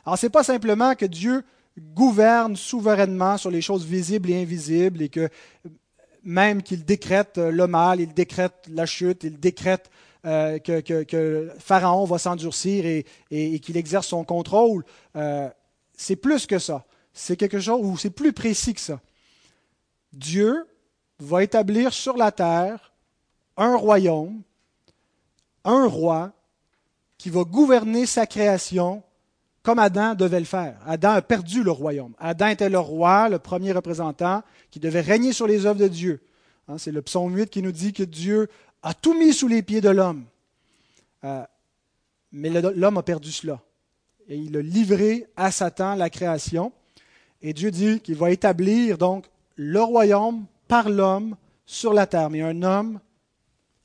Alors, ce n'est pas simplement que Dieu gouverne souverainement sur les choses visibles et invisibles et que même qu'il décrète le mal, il décrète la chute, il décrète euh, que, Pharaon va s'endurcir et, qu'il exerce son contrôle. Euh, c'est plus que ça. C'est quelque chose où c'est plus précis que ça. Dieu va établir sur la terre un royaume, un roi qui va gouverner sa création comme Adam devait le faire. Adam a perdu le royaume. Adam était le roi, le premier représentant, qui devait régner sur les œuvres de Dieu. Hein, c'est le psaume 8 qui nous dit que Dieu a tout mis sous les pieds de l'homme. Euh, mais l'homme a perdu cela. Et il a livré à Satan la création. Et Dieu dit qu'il va établir donc le royaume par l'homme sur la terre. Mais un homme,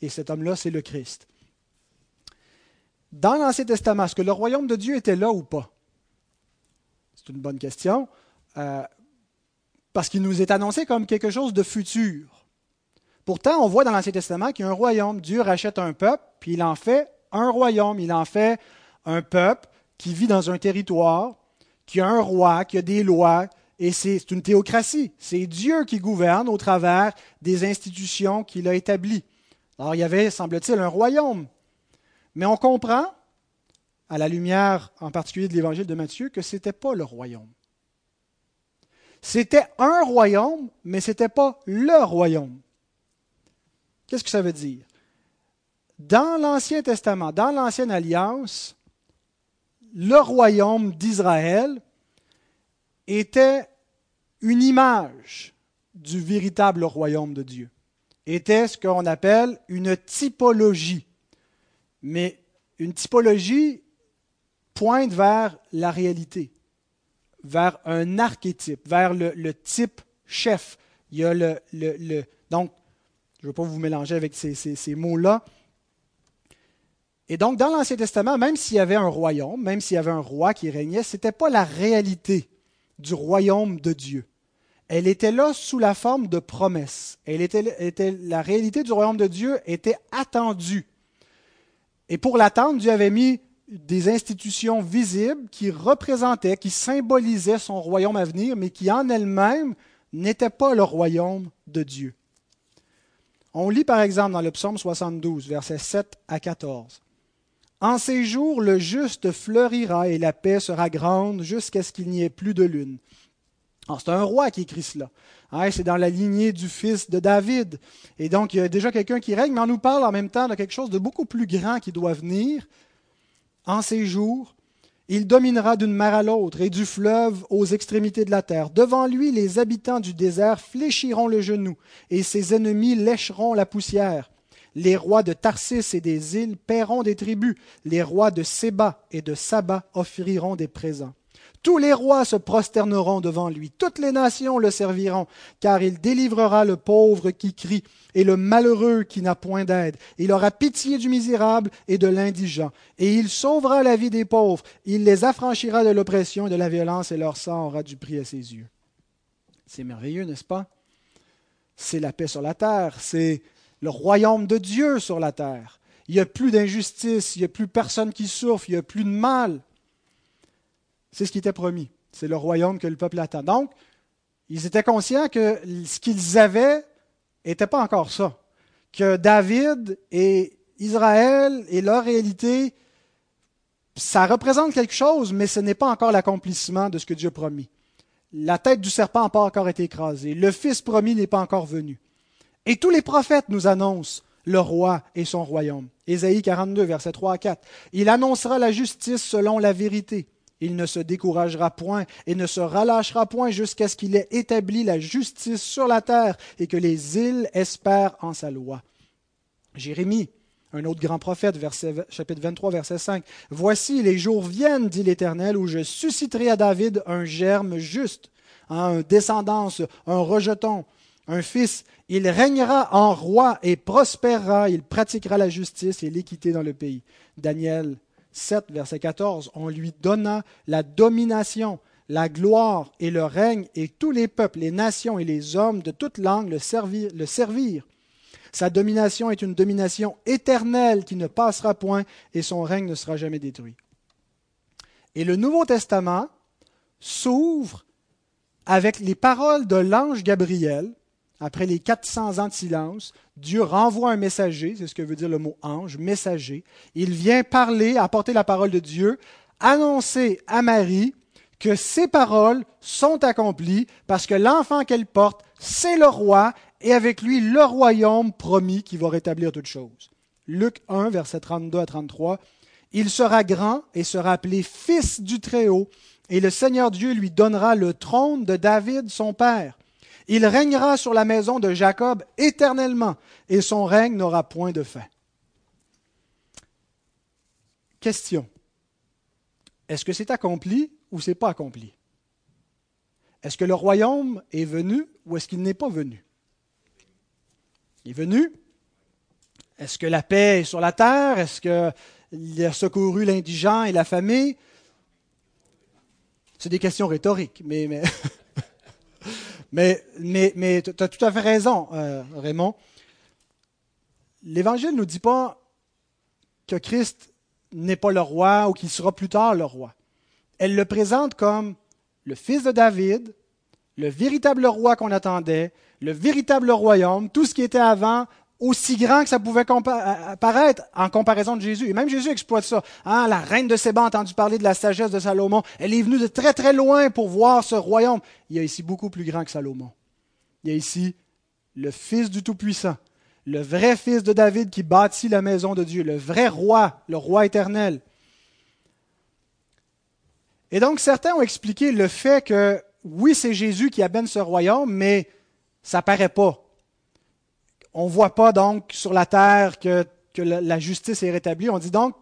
et cet homme-là, c'est le Christ. Dans l'Ancien Testament, est-ce que le royaume de Dieu était là ou pas? C'est une bonne question. Euh, parce qu'il nous est annoncé comme quelque chose de futur. Pourtant, on voit dans l'Ancien Testament qu'il y a un royaume. Dieu rachète un peuple, puis il en fait un royaume. Il en fait un peuple qui vit dans un territoire, qui a un roi, qui a des lois, et c'est une théocratie. C'est Dieu qui gouverne au travers des institutions qu'il a établies. Alors il y avait, semble-t-il, un royaume mais on comprend, à la lumière en particulier de l'évangile de Matthieu, que ce n'était pas le royaume. C'était un royaume, mais ce n'était pas le royaume. Qu'est-ce que ça veut dire? Dans l'Ancien Testament, dans l'Ancienne Alliance, le royaume d'Israël était une image du véritable royaume de Dieu, était ce qu'on appelle une typologie. Mais une typologie pointe vers la réalité, vers un archétype, vers le, type chef. Il y a le, le, donc, je ne veux pas vous mélanger avec ces, ces, mots-là. Et donc, dans l'Ancien Testament, même s'il y avait un royaume, même s'il y avait un roi qui régnait, ce n'était pas la réalité du royaume de Dieu. Elle était là sous la forme de promesses. Elle était, la réalité du royaume de Dieu était attendue. Et pour l'attendre, Dieu avait mis des institutions visibles qui représentaient, qui symbolisaient son royaume à venir, mais qui en elles-mêmes n'étaient pas le royaume de Dieu. On lit par exemple dans le psaume 72, versets 7 à 14. En ces jours, le juste fleurira et la paix sera grande jusqu'à ce qu'il n'y ait plus de lune. C'est un roi qui écrit cela. Hein, c'est dans la lignée du fils de David. Et donc, il y a déjà quelqu'un qui règne, mais on nous parle en même temps de quelque chose de beaucoup plus grand qui doit venir en ces jours. Il dominera d'une mer à l'autre et du fleuve aux extrémités de la terre. Devant lui, les habitants du désert fléchiront le genou et ses ennemis lécheront la poussière. Les rois de Tarsis et des îles paieront des tribus. Les rois de Séba et de Saba offriront des présents. Tous les rois se prosterneront devant lui, toutes les nations le serviront, car il délivrera le pauvre qui crie et le malheureux qui n'a point d'aide. Il aura pitié du misérable et de l'indigent, et il sauvera la vie des pauvres. Il les affranchira de l'oppression et de la violence, et leur sang aura du prix à ses yeux. C'est merveilleux, n'est-ce pas? C'est la paix sur la terre, c'est le royaume de Dieu sur la terre. Il n'y a plus d'injustice, il n'y a plus personne qui souffre, il n'y a plus de mal. C'est ce qui était promis. C'est le royaume que le peuple attend. Donc, ils étaient conscients que ce qu'ils avaient n'était pas encore ça. Que David et Israël et leur réalité, ça représente quelque chose, mais ce n'est pas encore l'accomplissement de ce que Dieu a promis. La tête du serpent n'a pas encore été écrasée. Le Fils promis n'est pas encore venu. Et tous les prophètes nous annoncent le roi et son royaume. Ésaïe 42, versets 3 à 4. Il annoncera la justice selon la vérité. Il ne se découragera point et ne se relâchera point jusqu'à ce qu'il ait établi la justice sur la terre et que les îles espèrent en sa loi. Jérémie, un autre grand prophète, chapitre 23, verset 5. Voici, les jours viennent, dit l'Éternel, où je susciterai à David un germe juste, un descendance, un rejeton, un fils. Il régnera en roi et prospérera, il pratiquera la justice et l'équité dans le pays. Daniel 7, verset 14, on lui donna la domination, la gloire et le règne, et tous les peuples, les nations et les hommes de toute langue le, le servirent. Sa domination est une domination éternelle qui ne passera point, et son règne ne sera jamais détruit. Et le Nouveau Testament s'ouvre avec les paroles de l'ange Gabriel après les 400 ans de silence, Dieu renvoie un messager, c'est ce que veut dire le mot ange, messager. Il vient parler, apporter la parole de Dieu, annoncer à Marie que ses paroles sont accomplies parce que l'enfant qu'elle porte, c'est le roi et avec lui le royaume promis qui va rétablir toutes choses. Luc 1, verset 32 à 33. Il sera grand et sera appelé Fils du Très-Haut, et le Seigneur Dieu lui donnera le trône de David, son père. Il régnera sur la maison de Jacob éternellement, et son règne n'aura point de fin. Question. Est-ce que c'est accompli ou c'est pas accompli? Est-ce que le royaume est venu ou est-ce qu'il n'est pas venu? Il est venu. Est-ce que la paix est sur la terre? Est-ce qu'il a secouru l'indigent et la famille? C'est des questions rhétoriques, mais, mais, mais, mais, tu as tout à fait raison, euh, Raymond. L'Évangile ne nous dit pas que Christ n'est pas le roi ou qu'il sera plus tard le roi. Elle le présente comme le fils de David, le véritable roi qu'on attendait, le véritable royaume, tout ce qui était avant, aussi grand que ça pouvait paraître en comparaison de Jésus. Et même Jésus exploite ça. Ah, la reine de Séba a entendu parler de la sagesse de Salomon. Elle est venue de très très loin pour voir ce royaume. Il y a ici beaucoup plus grand que Salomon. Il y a ici le Fils du Tout-Puissant, le vrai Fils de David qui bâtit la maison de Dieu, le vrai roi, le roi éternel. Et donc certains ont expliqué le fait que oui, c'est Jésus qui amène ce royaume, mais ça paraît pas on ne voit pas donc sur la terre que, la justice est rétablie. On dit donc,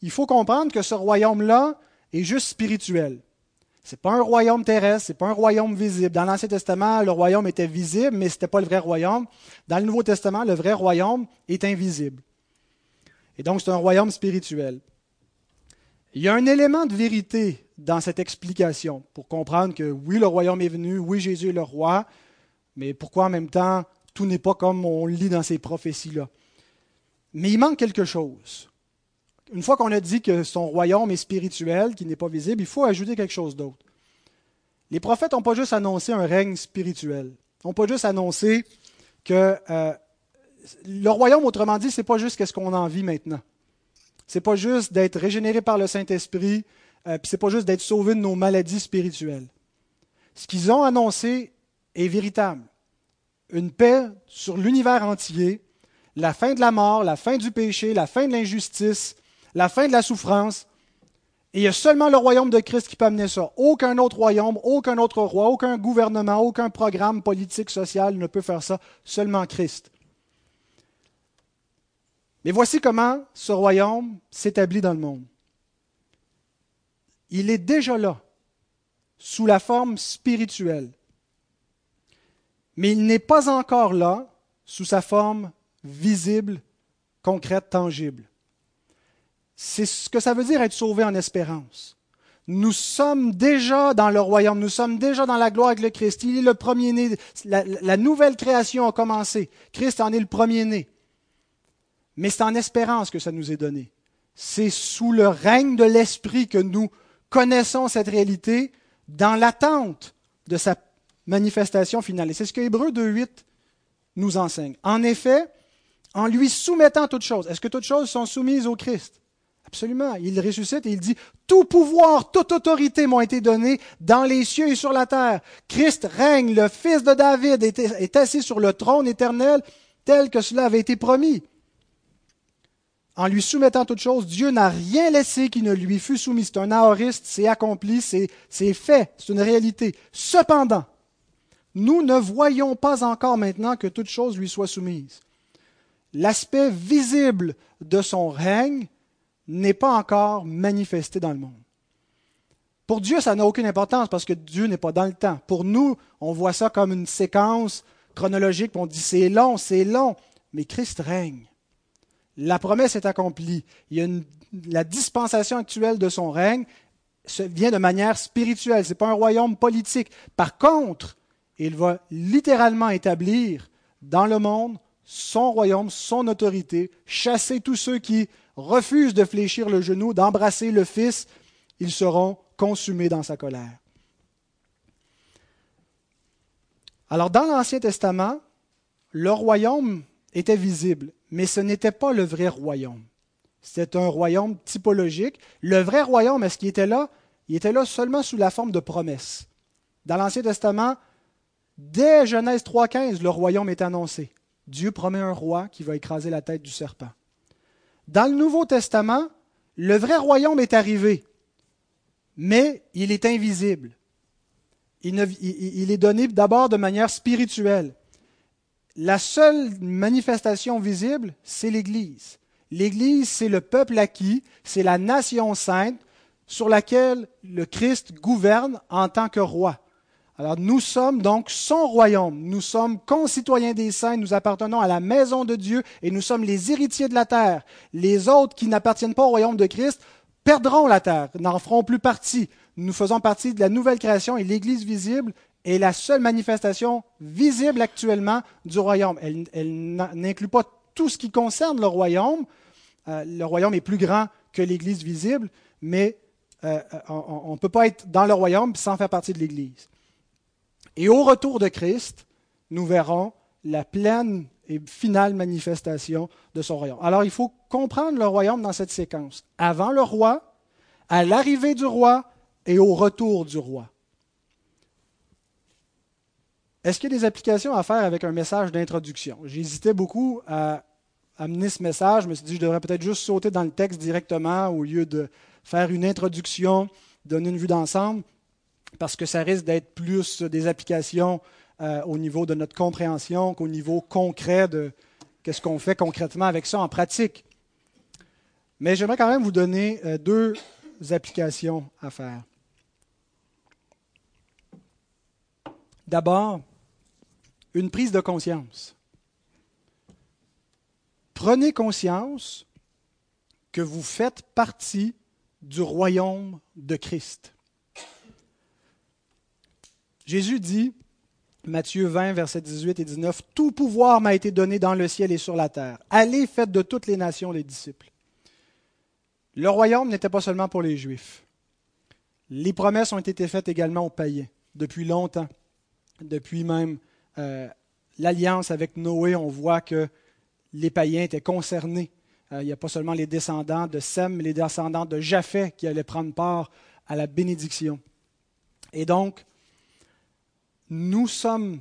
il faut comprendre que ce royaume-là est juste spirituel. Ce n'est pas un royaume terrestre, ce n'est pas un royaume visible. Dans l'Ancien Testament, le royaume était visible, mais ce n'était pas le vrai royaume. Dans le Nouveau Testament, le vrai royaume est invisible. Et donc, c'est un royaume spirituel. Il y a un élément de vérité dans cette explication pour comprendre que oui, le royaume est venu, oui, Jésus est le roi, mais pourquoi en même temps tout n'est pas comme on lit dans ces prophéties-là. Mais il manque quelque chose. Une fois qu'on a dit que son royaume est spirituel, qu'il n'est pas visible, il faut ajouter quelque chose d'autre. Les prophètes n'ont pas juste annoncé un règne spirituel. Ils n'ont pas juste annoncé que euh, le royaume, autrement dit, ce n'est pas juste ce qu'on en vit maintenant. Ce n'est pas juste d'être régénéré par le Saint-Esprit, euh, puis ce n'est pas juste d'être sauvé de nos maladies spirituelles. Ce qu'ils ont annoncé est véritable une paix sur l'univers entier, la fin de la mort, la fin du péché, la fin de l'injustice, la fin de la souffrance. Et il y a seulement le royaume de Christ qui peut amener ça. Aucun autre royaume, aucun autre roi, aucun gouvernement, aucun programme politique, social ne peut faire ça. Seulement Christ. Mais voici comment ce royaume s'établit dans le monde. Il est déjà là, sous la forme spirituelle mais il n'est pas encore là sous sa forme visible, concrète, tangible. C'est ce que ça veut dire être sauvé en espérance. Nous sommes déjà dans le royaume, nous sommes déjà dans la gloire avec le Christ. Il est le premier-né. La, la, nouvelle création a commencé. Christ en est le premier-né. Mais c'est en espérance que ça nous est donné. C'est sous le règne de l'Esprit que nous connaissons cette réalité dans l'attente de sa manifestation finale. Et c'est ce que Hébreu 2.8 nous enseigne. En effet, en lui soumettant toutes choses, est-ce que toutes choses sont soumises au Christ? Absolument. Il ressuscite et il dit, tout pouvoir, toute autorité m'ont été données dans les cieux et sur la terre. Christ règne, le fils de David est, assis sur le trône éternel tel que cela avait été promis. En lui soumettant toutes choses, Dieu n'a rien laissé qui ne lui fût soumis. C'est un aoriste, c'est accompli, c'est fait, c'est une réalité. Cependant, nous ne voyons pas encore maintenant que toute chose lui soit soumise. L'aspect visible de son règne n'est pas encore manifesté dans le monde. Pour Dieu, ça n'a aucune importance parce que Dieu n'est pas dans le temps. Pour nous, on voit ça comme une séquence chronologique, on dit c'est long, c'est long, mais Christ règne. La promesse est accomplie. La dispensation actuelle de son règne vient de manière spirituelle. Ce n'est pas un royaume politique. Par contre, il va littéralement établir dans le monde son royaume, son autorité, chasser tous ceux qui refusent de fléchir le genou, d'embrasser le Fils, ils seront consumés dans sa colère. Alors dans l'Ancien Testament, le royaume était visible, mais ce n'était pas le vrai royaume. C'était un royaume typologique. Le vrai royaume, est-ce qu'il était là? Il était là seulement sous la forme de promesses. Dans l'Ancien Testament, Dès Genèse 3.15, le royaume est annoncé. Dieu promet un roi qui va écraser la tête du serpent. Dans le Nouveau Testament, Le vrai royaume est arrivé, mais il est invisible. Il, est donné d'abord de manière spirituelle. La seule manifestation visible, c'est l'Église. L'Église, c'est le peuple acquis, c'est la nation sainte sur laquelle le Christ gouverne en tant que roi. Alors nous sommes donc son royaume, nous sommes concitoyens des saints, nous appartenons à la maison de Dieu et nous sommes les héritiers de la terre. Les autres qui n'appartiennent pas au royaume de Christ perdront la terre, n'en feront plus partie. Nous faisons partie de la nouvelle création et l'Église visible est la seule manifestation visible actuellement du royaume. Elle, n'inclut pas tout ce qui concerne le royaume. Euh, le royaume est plus grand que l'Église visible, mais euh, on ne peut pas être dans le royaume sans faire partie de l'Église. Et au retour de Christ, nous verrons la pleine et finale manifestation de son royaume. Alors il faut comprendre le royaume dans cette séquence. Avant le roi, à l'arrivée du roi et au retour du roi. Est-ce qu'il y a des applications à faire avec un message d'introduction? J'hésitais beaucoup à amener ce message. Je me suis dit, je devrais peut-être juste sauter dans le texte directement au lieu de faire une introduction, donner une vue d'ensemble parce que ça risque d'être plus des applications euh, au niveau de notre compréhension qu'au niveau concret de qu'est-ce qu'on fait concrètement avec ça en pratique. Mais j'aimerais quand même vous donner euh, deux applications à faire. D'abord, une prise de conscience. Prenez conscience que vous faites partie du royaume de Christ. Jésus dit, Matthieu 20, versets 18 et 19, Tout pouvoir m'a été donné dans le ciel et sur la terre. Allez, faites de toutes les nations les disciples. Le royaume n'était pas seulement pour les Juifs. Les promesses ont été faites également aux païens depuis longtemps. Depuis même euh, l'alliance avec Noé, on voit que les païens étaient concernés. Euh, il n'y a pas seulement les descendants de Sem, mais les descendants de Japhet qui allaient prendre part à la bénédiction. Et donc, nous sommes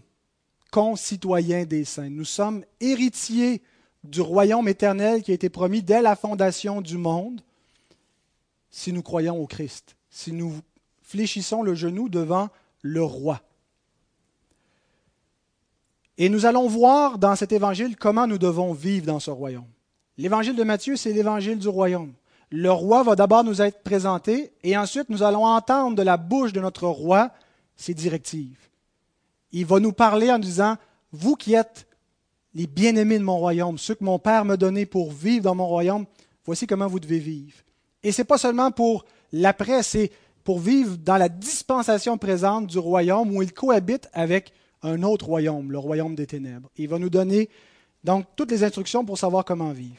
concitoyens des saints. Nous sommes héritiers du royaume éternel qui a été promis dès la fondation du monde si nous croyons au Christ, si nous fléchissons le genou devant le roi. Et nous allons voir dans cet évangile comment nous devons vivre dans ce royaume. L'évangile de Matthieu, c'est l'évangile du royaume. Le roi va d'abord nous être présenté et ensuite nous allons entendre de la bouche de notre roi ses directives il va nous parler en disant, vous qui êtes les bien-aimés de mon royaume, ceux que mon Père m'a donnés pour vivre dans mon royaume, voici comment vous devez vivre. Et ce n'est pas seulement pour l'après, c'est pour vivre dans la dispensation présente du royaume où il cohabite avec un autre royaume, le royaume des ténèbres. Il va nous donner donc toutes les instructions pour savoir comment vivre.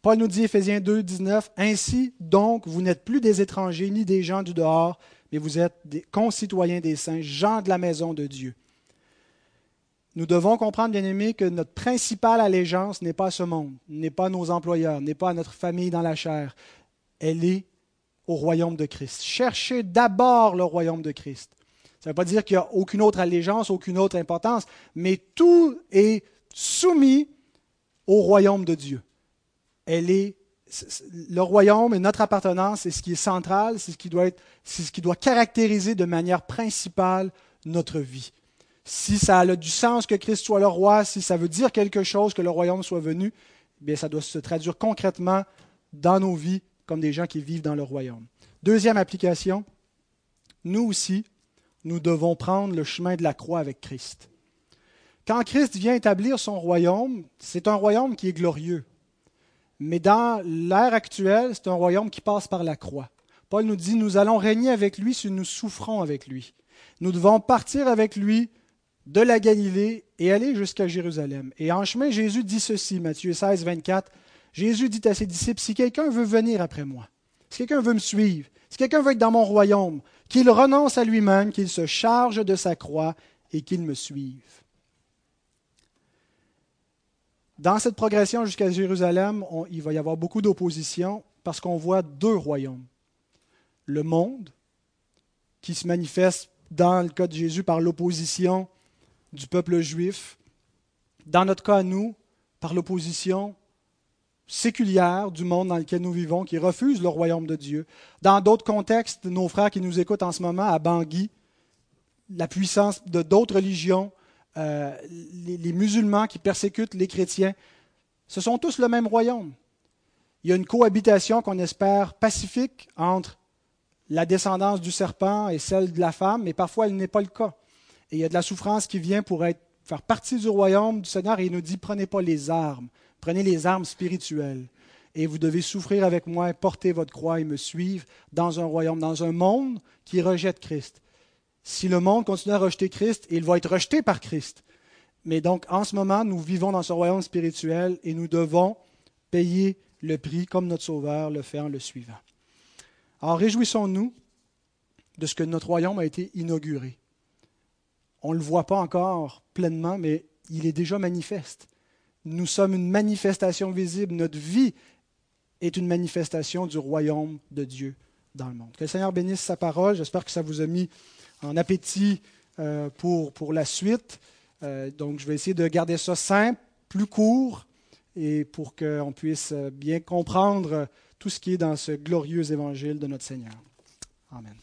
Paul nous dit, Ephésiens 2, 19, Ainsi donc, vous n'êtes plus des étrangers ni des gens du dehors, mais vous êtes des concitoyens des saints, gens de la maison de Dieu. Nous devons comprendre, bien aimés, que notre principale allégeance n'est pas à ce monde, n'est pas à nos employeurs, n'est pas à notre famille dans la chair. Elle est au royaume de Christ. Cherchez d'abord le royaume de Christ. Ça ne veut pas dire qu'il n'y a aucune autre allégeance, aucune autre importance, mais tout est soumis au royaume de Dieu. Elle est, le royaume et notre appartenance, c'est ce qui est central, c'est ce qui doit être, c'est ce qui doit caractériser de manière principale notre vie si ça a du sens que Christ soit le roi, si ça veut dire quelque chose que le royaume soit venu, bien ça doit se traduire concrètement dans nos vies comme des gens qui vivent dans le royaume. Deuxième application, nous aussi, nous devons prendre le chemin de la croix avec Christ. Quand Christ vient établir son royaume, c'est un royaume qui est glorieux. Mais dans l'ère actuelle, c'est un royaume qui passe par la croix. Paul nous dit, nous allons régner avec lui si nous souffrons avec lui. Nous devons partir avec lui de la Galilée et aller jusqu'à Jérusalem. Et en chemin, Jésus dit ceci, Matthieu 16, 24. Jésus dit à ses disciples, si quelqu'un veut venir après moi, si quelqu'un veut me suivre, si quelqu'un veut être dans mon royaume, qu'il renonce à lui-même, qu'il se charge de sa croix et qu'il me suive. Dans cette progression jusqu'à Jérusalem, il va y avoir beaucoup d'opposition parce qu'on voit deux royaumes. Le monde, qui se manifeste dans le cas de Jésus par l'opposition du peuple juif, dans notre cas à nous, par l'opposition séculière du monde dans lequel nous vivons qui refusent le royaume de Dieu. Dans d'autres contextes, nos frères qui nous écoutent en ce moment à Bangui, la puissance de d'autres religions, euh, les, musulmans qui persécutent les chrétiens, ce sont tous le même royaume. Il y a une cohabitation qu'on espère pacifique entre la descendance du serpent et celle de la femme, mais parfois elle n'est pas le cas. Et il y a de la souffrance qui vient pour faire partie du royaume du Seigneur et il nous dit prenez pas les armes, prenez les armes spirituelles. Et vous devez souffrir avec moi, porter votre croix et me suivre dans un royaume, dans un monde qui rejette Christ. Si le monde continue à rejeter Christ, il va être rejeté par Christ. Mais donc, en ce moment, nous vivons dans ce royaume spirituel et nous devons payer le prix comme notre Sauveur le fait en le suivant. Alors, réjouissons-nous de ce que notre royaume a été inauguré. On ne le voit pas encore pleinement, mais il est déjà manifeste. Nous sommes une manifestation visible. Notre vie est une manifestation du royaume de Dieu dans le monde. Que le Seigneur bénisse sa parole. J'espère que ça vous a mis en appétit euh, pour, pour la suite. Euh, donc, je vais essayer de garder ça simple, plus court, et pour qu'on puisse bien comprendre tout ce qui est dans ce glorieux évangile de notre Seigneur. Amen.